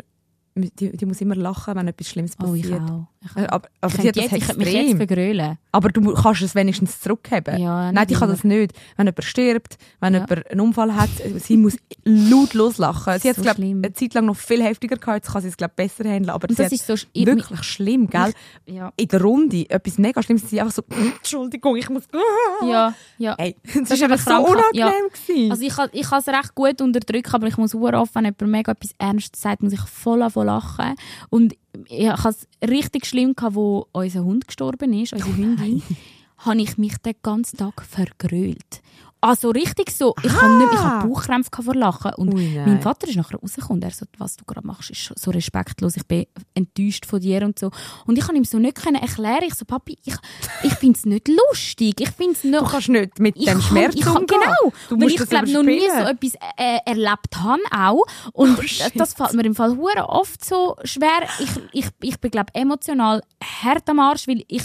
die, die muss immer lachen, wenn etwas Schlimmes oh, ich passiert. auch. Ich, Äh, Aber, aber ich, sie hat das ich mich jetzt vergrölen. Aber du kannst es wenigstens zurückheben. Ja, Nein, die kann das nicht. Wenn jemand stirbt, wenn Ja. jemand einen Unfall hat, sie muss laut loslachen. Sie hat So es, glaube schlimm. eine Zeit lang noch viel heftiger gehabt. Jetzt kann sie es, glaube besser handeln. Aber Und das ist so sch- ich- wirklich schlimm, gell? Ja. In der Runde etwas mega Schlimmes. Sie einfach so, [LAUGHS] Entschuldigung, ich muss... [LAUGHS] Ja, ja. Hey, das, ist ist aber so. Ja. unangenehm gewesen. Also ich kann ich kann es recht gut unterdrücken, aber ich muss oft, wenn jemand mega etwas Ernstes sagt, muss ich voll anfangen lachen. Und ich hatte es richtig schlimm, wo unser Hund gestorben ist, unsere Hündin, habe ich mich den ganzen Tag vergrölt. Also richtig so. Ich habe nicht, ich habe Bauchkrämpfe vor Lachen. Und Ui, mein Vater ist nachher rausgekommen. Er so, was du gerade machst, ist so respektlos. Ich bin enttäuscht von dir und so. Und ich kann ihm so nicht können erklären. Ich so, Papi, ich, ich finde es nicht lustig. Ich finde es nicht... Du kannst nicht mit dem kann- Schmerz ich kann, umgehen. Genau. Du weil ich glaube noch nie so etwas äh, erlebt habe auch. Und Oh, das, fällt mir im Fall hure oft so schwer. Ich, ich, ich bin glaube emotional hart am Arsch, weil ich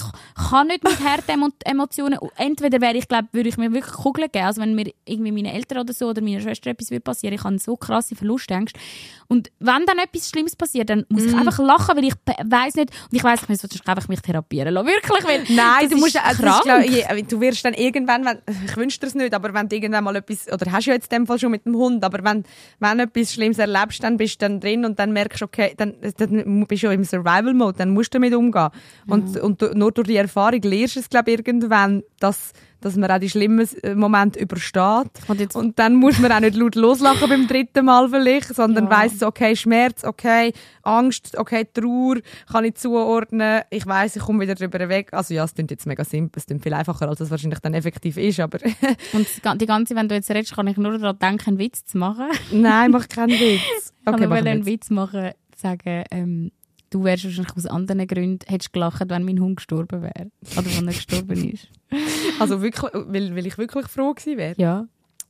kann nicht mit harten Emo Emotionen. Entweder wäre ich glaube, würde ich mir wirklich Kugeln geben, also wenn mir irgendwie meine Eltern oder so oder meiner Schwester etwas würde passieren, ich habe so krasse Verlustängste. Und wenn dann etwas Schlimmes passiert, dann muss Mm. ich einfach lachen, weil ich weiß nicht und ich weiß, ich muss einfach mich therapieren lassen. Wirklich, weil Nein, du musst, ist also ist, krank. glaub, ich, du wirst dann irgendwann, wenn, ich wünsche dir es nicht, aber wenn du irgendwann mal etwas, oder hast du ja jetzt in dem Fall schon mit dem Hund, aber wenn, wenn du etwas Schlimmes erlebst, dann bist du dann drin und dann merkst du, okay, dann, dann bist du ja im Survival-Mode, dann musst du damit umgehen. Und, und du, nur durch die Erfahrung lernst du es, glaube ich, irgendwann, dass, dass man auch die schlimmen äh, Momente übersteht. Und und dann muss man auch nicht laut loslachen beim dritten Mal vielleicht, sondern Ja. weiss okay, Schmerz, okay, Angst, okay, Trauer, kann ich zuordnen. Ich weiss, ich komme wieder drüber weg. Also ja, es klingt jetzt mega simpel, es klingt viel einfacher, als es wahrscheinlich dann effektiv ist, aber [LAUGHS] Und die ganze, wenn du jetzt redest, kann ich nur daran denken, einen Witz zu machen. nein, mach keinen Witz. [LAUGHS] Okay, ich wollte einen einen Witz machen, sagen, ähm, du wärst wahrscheinlich aus anderen Gründen, hättest gelacht, wenn mein Hund gestorben wäre. Oder wenn er gestorben ist. [LAUGHS] Also wirklich, weil, weil ich wirklich froh gewesen wäre. Ja.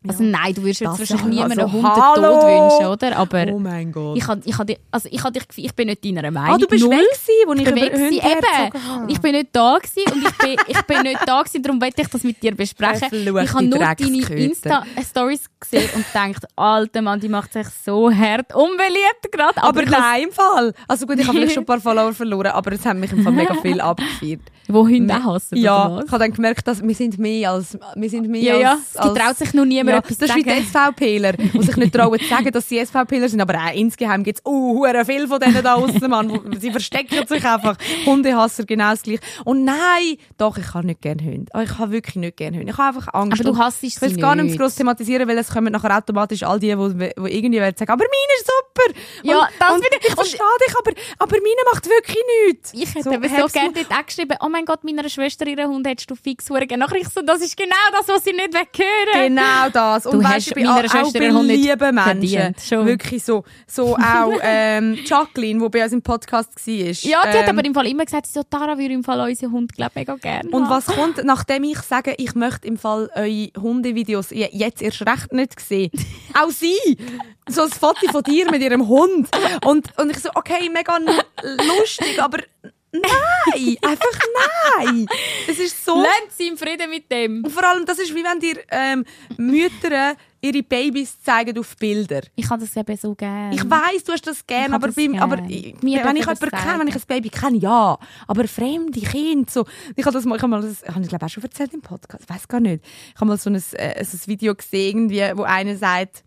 Also nein, du würdest jetzt wahrscheinlich ja, niemandem also, einen Hund den! Tod wünschen, oder? Aber Oh mein Gott. ich, hab, ich, hab, also ich, hab ich bin nicht deiner Meinung. ah, du bist Null. weg gewesen, wo ich, Ich bin weg gewesen, eben. Ich bin nicht da gewesen und ich bin, ich bin nicht da gewesen, darum wollte ich das mit dir besprechen. Ich habe nur deine. Insta-Stories gesehen und gedacht, alter Mann, die macht sich so hart unbeliebt gerade. aber ich nein, im Fall. Also gut, ich habe vielleicht schon ein paar Follower verloren, aber es haben mich im Fall mega viel [LAUGHS] abgefeiert. Wo Hunde hassen, Ja, ich habe dann gemerkt, dass wir sind mehr als wir sind mehr Ja, ja. als, Es getraut sich noch niemand ja, etwas Das zu ist wie die sagen. SVPler, die sich nicht trauen zu sagen, dass sie SVPler sind, aber auch insgeheim gibt es uh, viel von denen da außen, Mann. Sie verstecken sich einfach. Hundehasser genau das gleiche. Und nein, doch, ich habe nicht gerne Hunde. Oh, Ich habe wirklich nicht gerne Hunde. Ich habe einfach Angst. Aber du hasst Ich will es gar nicht nicht. gross thematisieren, weil es kommen nachher automatisch all die, die, die irgendwie werden sagen, aber meine ist super. Ja, und, das und finde ich- verstehe dich, aber, aber meine macht wirklich nichts. Ich hätte So, so gerne dort geschrieben, oh mein Gott, meiner Schwester, ihren Hund hättest du fix gerne. Nachher ich so, das ist genau das, was sie nicht hören Genau das. Und Du weißt, hast ich bin meiner auch, Schwester bei lieben Menschen. Wirklich so. So auch [LAUGHS] ähm, Jacqueline, die bei uns im Podcast war. Ja, die hat ähm, aber im Fall immer gesagt, so, Tara würde im Fall unseren Hund, glaube mega gerne und was kommt, nachdem ich sage, ich möchte im Fall eure Hundevideos je- jetzt erst recht nicht sehen? [LAUGHS] Auch sie! So ein Foto von dir mit ihrem Hund. Und, und ich so, okay, mega lustig, aber nein! Einfach nein! Es ist so Lernt sie im Frieden mit dem. Und vor allem, das ist wie wenn dir ähm, Mütter ihre Babys zeigen auf Bilder. Ich kann das eben so gerne. Ich weiß, du hast das Ich gern, hab aber, das beim, gern. aber ich, wenn ich das jemanden kenne, wenn ich ein Baby kenne, ja. Aber fremde Kinder, so. Ich habe das mal, ich habe mal, das habe ich glaube auch schon erzählt im Podcast, ich weiß gar nicht. Ich habe mal so ein, äh, so ein Video gesehen, irgendwie, wo einer sagt,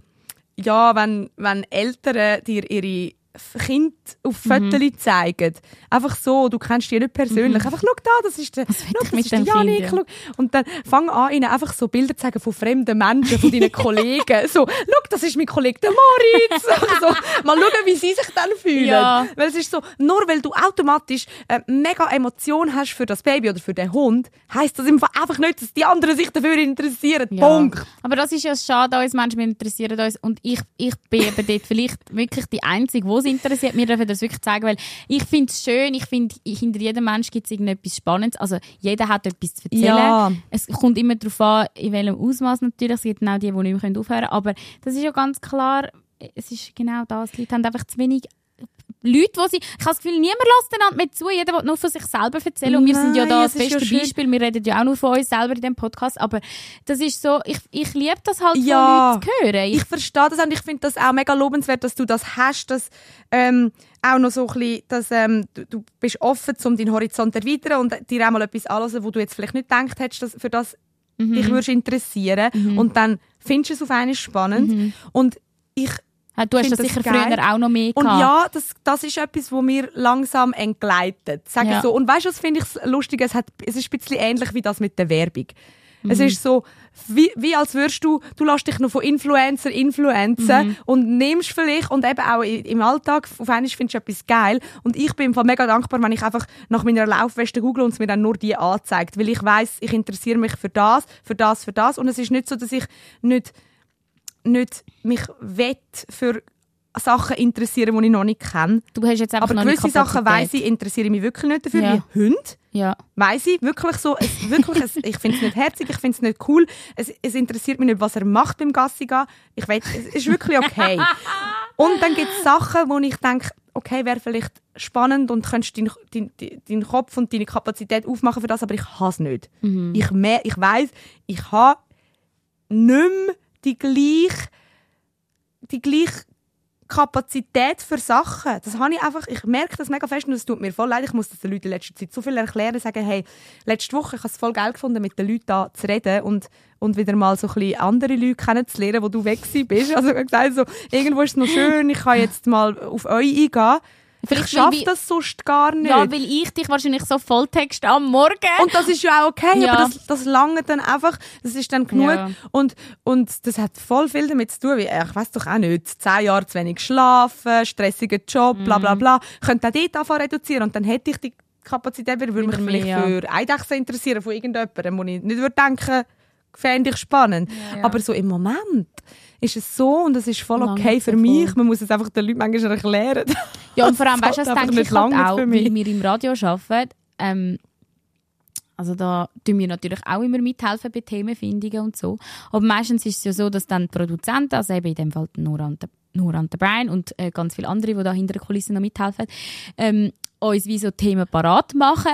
ja, wenn, wenn Eltern dir ihre Kind auf Mhm. Fotos zeigen. Einfach so, du kennst die nicht persönlich. Einfach, schau da, das ist der, das mit ist der Janik. Schau. Und dann fang an, ihnen einfach so Bilder zu zeigen von fremden Menschen, von deinen [LAUGHS] Kollegen. So, schau, das ist mein Kollege, der Moritz. [LAUGHS] so, mal schauen, wie sie sich dann fühlen. Ja. Weil es ist so, nur weil du automatisch äh, mega Emotion hast für das Baby oder für den Hund, heisst das einfach nicht, dass die anderen sich dafür interessieren. Ja. Punkt. Aber das ist ja schade, uns Menschen wir interessieren uns. Und ich, ich bin eben dort vielleicht wirklich die Einzige, die es interessiert. Wir dürfen das wirklich zeigen, weil ich finde es schön, ich finde, hinter jedem Mensch gibt es irgendetwas Spannendes. Also jeder hat etwas zu erzählen. Ja. Es kommt immer darauf an, in welchem Ausmaß natürlich. Es gibt auch die, die nicht mehr aufhören können. Aber das ist ja ganz klar, es ist genau das. Die Leute haben einfach zu wenig Leute, die sie, ich habe das Gefühl, niemand lässt einander mehr zu, jeder will nur von sich selber erzählen und wir sind ja da das ja beste schön. Beispiel, wir reden ja auch nur von uns selber in dem Podcast, aber das ist so, ich, ich liebe das halt Ja. von Leuten zu hören. Ich, Ich verstehe das und ich finde das auch mega lobenswert, dass du das hast, dass ähm, auch noch so ein bisschen, dass ähm, du, du bist offen, um deinen Horizont zu erweitern und dir auch mal etwas anhören, wo du jetzt vielleicht nicht gedacht hättest, dass für das Mhm. dich würdest interessieren und dann findest du es auf einmal spannend und ich du hast das das sicher geil. früher auch noch mehr und gehabt. ja, das, das ist etwas, wo mir langsam entgleitet. Sag Ja. ich so. Und weißt du, was finde ich lustig? Es, hat, es ist ein bisschen ähnlich wie das mit der Werbung. Es ist so, wie, wie als würdest du, du lässt dich noch von Influencer influenzen und nimmst vielleicht, und eben auch im Alltag, auf einmal findest du etwas geil. Und ich bin im Fall mega dankbar, wenn ich einfach nach meiner Laufweste google und es mir dann nur die anzeigt. Weil ich weiß ich interessiere mich für das, für das, für das. Und es ist nicht so, dass ich nicht, nicht mich wett für Sachen interessieren, die ich noch nicht kenne. Du hast jetzt einfach Aber noch gewisse Sachen weiss ich, interessiere ich mich wirklich nicht dafür, Ja. wie Hunde. Ja. Weiss ich, wirklich so, es, wirklich, es, ich finde es nicht herzig, ich finde es nicht cool, es, es interessiert mich nicht, was er macht beim Gassi gehen. Ich weiß, es ist wirklich okay. und dann gibt es Sachen, wo ich denke, okay, wäre vielleicht spannend und könntest deinen dein, dein, dein Kopf und deine Kapazität aufmachen für das, aber ich habe es nicht. Ich, mer- ich weiss, ich habe nicht mehr die gleiche, die gleiche Kapazität für Sachen. Das habe ich einfach, ich merke das mega fest und es tut mir voll leid. Ich muss das den Leuten in letzter Zeit so viel erklären, sagen, hey, letzte Woche, ich habe es voll geil gefunden, mit den Leuten da zu reden und, und wieder mal so ein bisschen andere Leute kennenzulernen, wo du weg bist. [LAUGHS] Also ich habe gesagt, so, irgendwo ist es noch schön, ich kann jetzt mal auf euch eingehen. Vielleicht, ich schaffe das sonst gar nicht. ja, weil ich dich wahrscheinlich so Volltext am Morgen. Und das ist ja auch okay, Ja. aber das, das lange dann einfach, das ist dann genug. Ja. Und, und das hat voll viel damit zu tun, wie, äh, ich weiß doch auch nicht, zehn Jahre zu wenig schlafen, stressiger Job, bla Mhm. bla bla. Könnte auch dort anfangen reduzieren und dann hätte ich die Kapazität würde mich vielleicht mehr, ja. für Eidechsen interessieren von irgendjemandem, wo ich nicht würde denken, fände ich spannend. ja. Aber so im Moment ist es so und es ist voll okay für mich. Man muss es einfach den Leuten manchmal erklären. Ja, und vor allem, weißt du, das denke ich halt auch, weil wir im Radio arbeiten. Ähm, also da tun wir natürlich auch immer mithelfen bei Themenfindungen und so. Aber meistens ist es ja so, dass dann die Produzenten, also eben in dem Fall Nora und der, Nora und der Brian und äh, ganz viele andere, die da hinter den Kulissen noch mithelfen, ähm, uns wie so Themen parat machen.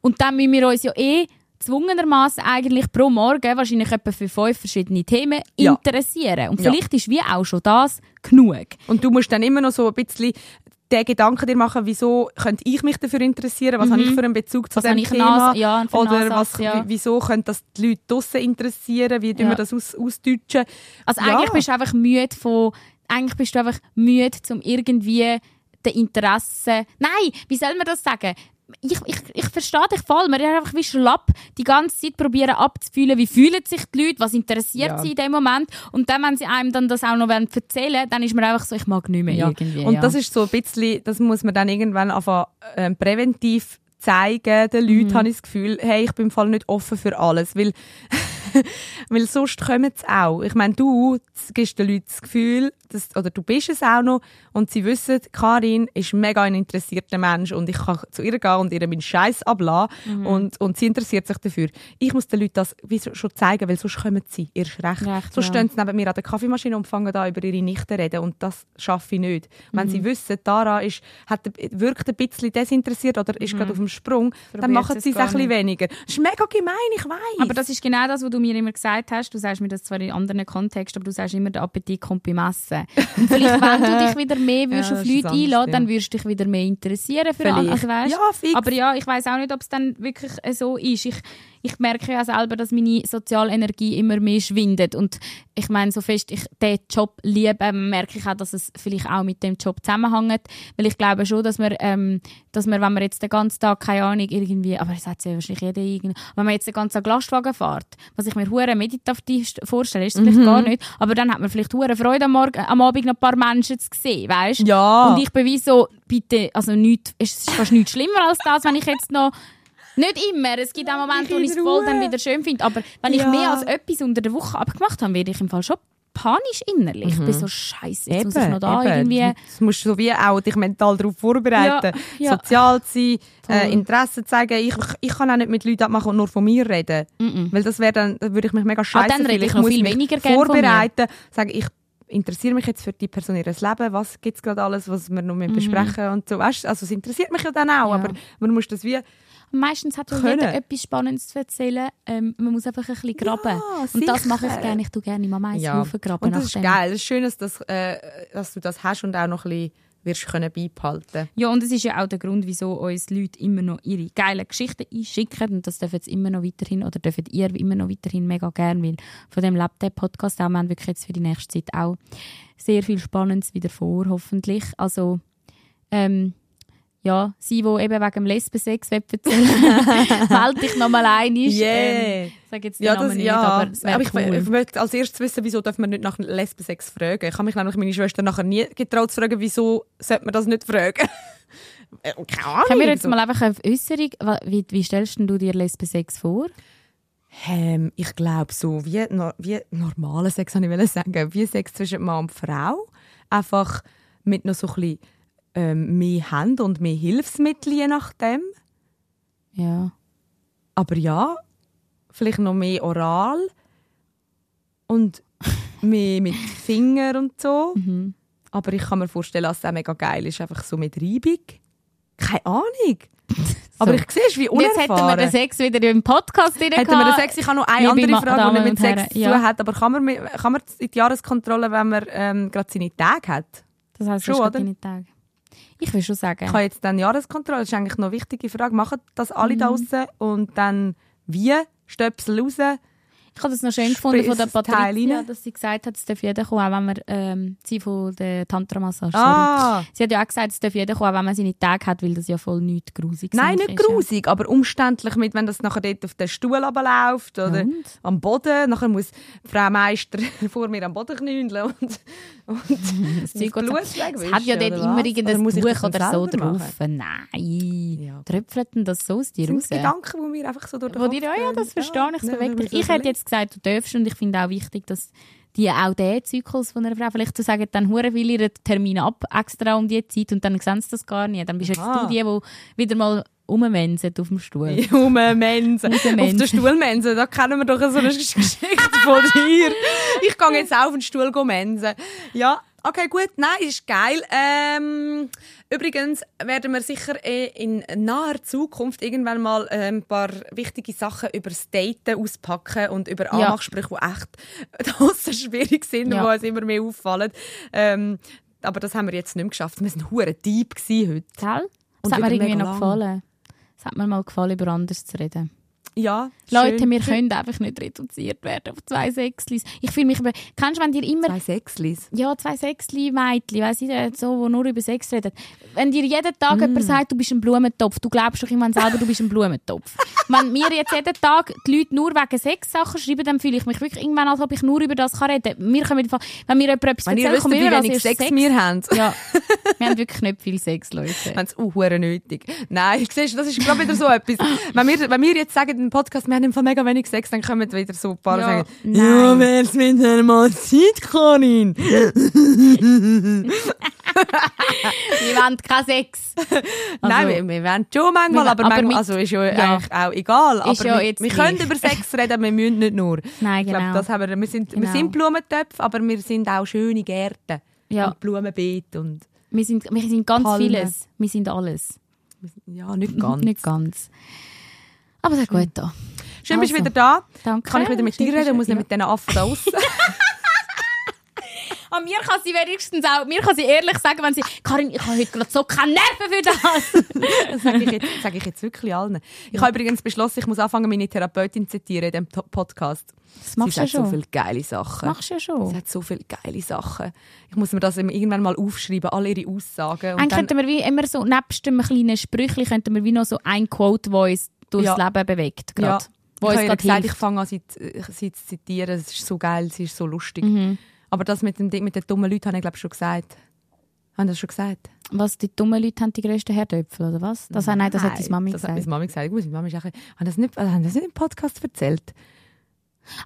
Und dann müssen wir uns ja eh zwungenermaßen eigentlich pro Morgen wahrscheinlich etwa für fünf verschiedene Themen Ja. interessieren. Und Ja. vielleicht ist wie auch schon das genug. Und du musst dann immer noch so ein bisschen den Gedanken dir machen, wieso könnte ich mich dafür interessieren, was habe ich für einen Bezug zu Was ich Thema ja, oder Ansatz, was, ja. wie- wieso könnte das die Leute draussen interessieren, wie Ja. wir das aus, ausdeutschen. Also Ja. eigentlich bist du einfach müde von, eigentlich bist du einfach müde, um irgendwie den Interesse, nein, wie soll man das sagen? Ich, ich, ich verstehe dich voll. Man ist einfach wie schlapp die ganze Zeit probieren abzufühlen, wie fühlen sich die Leute, was interessiert Ja. sie in dem Moment. Und dann, wenn sie einem dann das auch noch wollen erzählen dann ist man einfach so, ich mag nicht mehr Ja. irgendwie. Und ja. das ist so ein bisschen, das muss man dann irgendwann anfangen, ähm, präventiv zeigen den Leuten, Mhm. habe ich das Gefühl, hey, ich bin im Fall nicht offen für alles, weil, [LAUGHS] weil sonst kommen sie auch. Ich meine, du gibst den Leuten das Gefühl, dass, oder du bist es auch noch, und sie wissen, Karin ist mega ein interessierter Mensch und ich kann zu ihr gehen und ihr meinen Scheiß ablassen Mhm. und, und sie interessiert sich dafür. Ich muss den Leuten das schon zeigen, weil sonst kommen sie erst recht. Recht, so ja. stehen sie neben mir an der Kaffeemaschine und fangen da über ihre Nichte zu reden und das schaffe ich nicht. Wenn Mhm. sie wissen, Tara ist, hat, wirkt ein bisschen desinteressiert oder ist gerade auf dem Sprung, dann Probiert machen Mhm. sie es ein bisschen weniger. Das ist mega gemein, ich weiß. Aber das ist genau das, was du mir immer gesagt hast. Du sagst mir das zwar in anderen Kontexten, aber du sagst immer, der Appetit kommt beim Essen. Und vielleicht, [LAUGHS] wenn du dich wieder mehr würdest Ja, auf Leute einladen, dann ja. würdest du dich wieder mehr interessieren für alle. Also, weißt? ja, fix. Aber ja, ich weiß auch nicht, ob es dann wirklich so ist. Ich, ich merke ja selber, dass meine soziale Energie immer mehr schwindet. Und ich meine, so fest ich den Job liebe, merke ich auch, dass es vielleicht auch mit dem Job zusammenhängt. Weil ich glaube schon, dass man, ähm, dass man wenn man jetzt den ganzen Tag, keine Ahnung, irgendwie, aber das hat ja wahrscheinlich jeder irgendwie, wenn man jetzt den ganzen Tag Lastwagen fährt, was ich mir hure meditativ vorstelle, ist es vielleicht gar nicht, aber dann hat man vielleicht hure Freude am, Morgen, am Abend noch ein paar Menschen zu sehen, weißt? Ja. Und ich bin wie so, bitte, also nicht, es ist fast nichts schlimmer als das, wenn ich jetzt noch nicht immer. Es gibt auch Momente, wo ich es voll dann wieder schön finde. Aber wenn ich Ja. mehr als etwas unter der Woche abgemacht habe, werde ich im Fall schon panisch innerlich. Ich bin so scheiße. Jetzt muss ich noch da eben. irgendwie. Du musst so wie auch dich mental darauf vorbereiten. Ja, ja. Sozial sein, äh, Voll. Interesse zeigen. Ich, ich kann auch nicht mit Leuten abmachen und nur von mir reden. Weil das wäre dann, würde ich mich mega scheiße Ah, dann rede fühlen. ich noch muss viel weniger gern von mir. vorbereiten, sagen, ich interessiere mich jetzt für die Person ihres Leben, was gibt es gerade alles, was wir noch Mhm. besprechen und so. Weißt, also es interessiert mich ja dann auch, Ja. aber man muss das wie Meistens hat ja jeder etwas Spannendes zu erzählen. Ähm, man muss einfach ein bisschen graben. und das mache ich gerne. Ich tue gerne im Ameisenhaufen graben. Und das ist geil. Es ist schön, dass, das, äh, dass du das hast und auch noch ein bisschen wirst können beibehalten Ja, und das ist ja auch der Grund, wieso uns Leute immer noch ihre geilen Geschichten einschicken. Und das dürfen sie immer noch weiterhin, oder dürfen ihr immer noch weiterhin mega gerne, weil von dem lebt der Podcast auch. Wir haben wirklich jetzt für die nächste Zeit auch sehr viel Spannendes wieder vor, hoffentlich. Also, ähm, ja, sie, die eben wegen dem Lesbensex erzählen [LAUGHS] melde dich nochmal ein. Yeah. Ähm, sag jetzt den Ja, Namen das, nicht, ja. aber es aber ich, cool. ich möchte als erstes wissen, wieso darf man nicht nach Lesbensex fragen. Ich habe mich nämlich meine Schwester nachher nie getraut zu fragen, wieso sollte man das nicht fragen. [LAUGHS] Äh, Keine Ahnung. Können wir jetzt mal einfach eine Äußerung, wie, wie stellst du dir Lesbensex vor? Ähm, ich glaube so, wie, no, wie normalen Sex, wollte ich sagen, wie Sex zwischen Mann und Frau. Einfach mit noch so ein bisschen ähm, mehr Hand und mehr Hilfsmittel, je nachdem. Ja. Aber ja, vielleicht noch mehr oral und [LAUGHS] mehr mit Finger und so. Mhm. Aber ich kann mir vorstellen, dass es auch mega geil ist, einfach so mit Reibung. Keine Ahnung. [LAUGHS] Aber ich sehe, wie Und jetzt hätten wir unerfahren. den Sex wieder im Podcast drin Hätten wir den Sex? Ich habe noch eine Liebe andere Frage, die Damen nicht mit Sex Herren, zu ja. tun hat. Aber kann man, kann man in die Jahreskontrolle, wenn man ähm, gerade seine Tage hat? Das Schon, schon, oder? deine Tage. Ich will schon sagen. Ich habe jetzt dann Jahreskontrolle. Das ist eigentlich noch eine wichtige Frage. Machen das alle da Mhm. draussen? Und dann wie? Stöpsel raus? Ich habe das noch schön gefunden von der das Patricia, dass sie gesagt hat, es darf jeder kommen, auch wenn man ähm, sie von der Tantra-Massage. Ah! Sie hat ja auch gesagt, es darf jeder kommen, auch wenn man seine Tage hat, weil das ja voll nichts grusig Nein, nicht grusig, aber umständlich, mit, wenn das nachher dort auf den Stuhl runterläuft oder Und? am Boden. Nachher muss Frau Meister [LAUGHS] vor mir am Boden knündeln und, und [LAUGHS] das Zeug Blut Es wegwischen. hat ja dort immer irgendein Oder das Buch oder so drauf. machen? Nein. Ja. Tröpfelt denn das so aus dir Das raus? sind Gedanken, die mir einfach so durch den Wo Kopf dir, ja, ja, das verstehe ich, das Ja, bewegt dich. Ich so hätte jetzt gesagt, du darfst und ich finde auch wichtig, dass die auch den Zyklus von einer Frau, vielleicht zu sagen, dann hure will ihren Termin ab, extra um die Zeit und dann sehen sie das gar nicht. Dann bist Aha. du die, die wieder mal rummensen auf dem Stuhl. [LAUGHS] Junge Mensen. Auf der Stuhlmense, da kennen wir doch so eine [LAUGHS] Geschichte von dir. Ich gehe jetzt auch auf den Stuhl mensen. Ja, okay, gut. Nein, ist geil. Ähm, übrigens werden wir sicher äh, in naher Zukunft irgendwann mal äh, ein paar wichtige Sachen über das Daten auspacken und über Ja. Anmachsprüche, die echt [LAUGHS] draussen schwierig sind, Ja. die uns immer mehr auffallen. Ähm, aber das haben wir jetzt nicht mehr geschafft. Wir waren hure deep heute. Gell? Das Und hat mir irgendwie noch gefallen. Es hat mir mal gefallen, über anderes zu reden. Ja, Leute, schön. wir können einfach nicht reduziert werden auf zwei Sechslis. Ich fühle mich... Kennst du, wenn dir immer... Zwei Sechslis. Ja, zwei Sechsli Mädchen, weiss ich, äh, so, die nur über Sex reden. Wenn dir jeden Tag Mm. jemand sagt, du bist ein Blumentopf, du glaubst doch irgendwann selber, du bist ein Blumentopf. [LAUGHS] Wenn mir jetzt jeden Tag die Leute nur wegen Sexsachen schreiben, dann fühle ich mich wirklich irgendwann, als ob ich nur über das kann reden kann. Wir können wenn mir jemand etwas Wenn erzählt, wisst, kommen wir als erstes Sex, wir haben, Ja, [LAUGHS] wir haben wirklich nicht viel Sex, Leute. haben es auch nötig. Nein, siehst du, das ist glaube wieder so etwas. Wenn wir, wenn wir jetzt sagen im Podcast, wir haben im Fall mega wenig Sex, dann kommen wieder so ein paar Ja, sagen, nein. ja, wär's mit einer mal Zeit, Karin. [LAUGHS] Wir wollen keinen Sex. [LAUGHS] Nein, wir, wir wollen schon manchmal, Wir- aber, aber manchmal, also ist ja, Ja. eigentlich auch egal. Aber ja wir, wir können über Sex [LAUGHS] reden, wir müssen nicht nur. Nein, Ich glaube, genau. das haben wir, wir, sind, wir Genau. sind Blumentöpfe, aber wir sind auch schöne Gärten. Ja. Und Blumenbeete und, Wir sind, wir sind ganz Palmen. vieles. Wir sind alles. ja, nicht ganz. Nicht ganz. Aber sehr gut da. Schön, bist du Also, wieder da. danke. Kann ich wieder mit dir reden, muss nicht ja. mit diesen Affen da aussen. An [LAUGHS] mir kann sie wenigstens auch, mir kann sie ehrlich sagen, wenn sie, Karin, ich habe heute gerade so keine Nerven für das. [LAUGHS] Das sage ich, jetzt, sage ich jetzt wirklich allen. Ich habe übrigens beschlossen, ich muss anfangen, meine Therapeutin zu zitieren in diesem Podcast. Das machst Sie ja so schon. viele geile Sachen. Machst du ja Sie schon. hat so viele geile Sachen. Ich muss mir das irgendwann mal aufschreiben, alle ihre Aussagen. Dann, könnten wir wie immer so, nebst dem kleinen Sprüchli, könnten wir wie noch so ein Quote, das uns durchs Ja. Leben bewegt. ja, Grad. ich Wo habe ihr gerade gesagt, ich fange an, sie, zu- sie zu zitieren. Es ist so geil, sie ist so lustig. Mhm. Aber das mit, dem, mit den dummen Leuten habe ich glaube schon gesagt. Haben das schon gesagt? Was, die dummen Leute haben die grössten Herdöpfel, oder was? Das, nein, das hat deine Mami das hat gesagt. meine Mami gesagt. Ich muss meine Mami sagen, haben das nicht, haben das nicht im Podcast erzählt?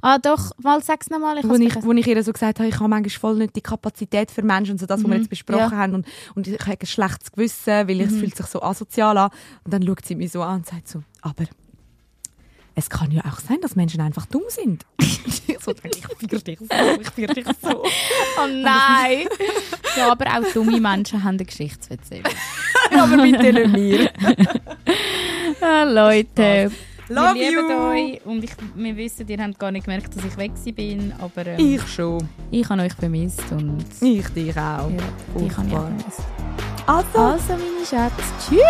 Ah, doch, mal sag's nochmal. Ich wo ich, wo ich ihr so gesagt habe, ich habe manchmal voll nicht die Kapazität für Menschen und so das, was wir Mhm, jetzt besprochen ja. haben und, und ich habe ein schlechtes Gewissen, weil Mhm. es fühlt sich so asozial an und dann schaut sie mich so an und sagt so, aber es kann ja auch sein, dass Menschen einfach dumm sind. [LAUGHS] ich so ich führe dich so, ich führe dich so. Oh nein! [LAUGHS] ja, aber auch dumme Menschen haben eine erzählen. aber bitte nicht mir. [LAUGHS] Ah, Leute, Love wir lieben you. euch und ich, wir wissen, ihr habt gar nicht gemerkt, dass ich weg bin, aber ähm, Ich schon. ich habe euch vermisst und Ich dich auch. ja, habe ich auch Furchtbar. vermisst. Also, Also, meine Schätze, tschüss!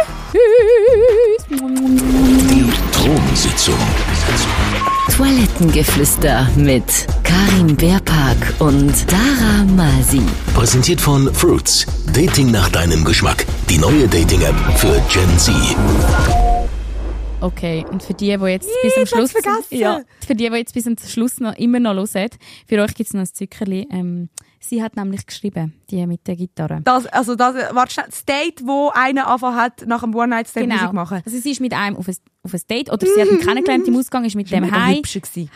Die Thronsitzung. Toilettengeflüster mit Karin Beerpark und Dara Masi. Präsentiert von Fruits. Dating nach deinem Geschmack. Die neue Dating-App für Gen Z. Okay, und für die, die jetzt bis zum ich hab's Schluss... vergessen. Ja, für die, die jetzt bis zum Schluss noch, immer noch hören, für euch gibt es noch ein Zückerli. Ähm, sie hat nämlich geschrieben, die mit der Gitarre. Das, also das, warte schnell, das Date, wo einer angefangen hat, nach dem One-Night-Stand Genau. Musik machen. Also sie ist mit einem auf ein, auf ein Date, oder sie hat ihn kennengelernt im Ausgang, ist mit dem heim,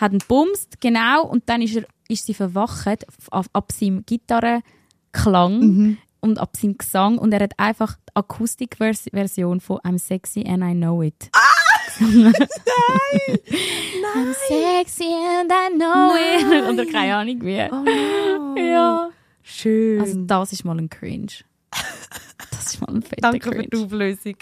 hat ihn bumst, genau, und dann ist, er, ist sie verwacht ab, ab seinem Gitarrenklang Mhm. und ab seinem Gesang und er hat einfach die Akustikversion von I'm Sexy and I Know It. Ah! Nein! I'm sexy and I know it. Oder keine Ahnung wie. Oh no. Ja. Schön. Also das ist mal ein Cringe. Das ist mal ein fetter Danke für Cringe. die Auflösung.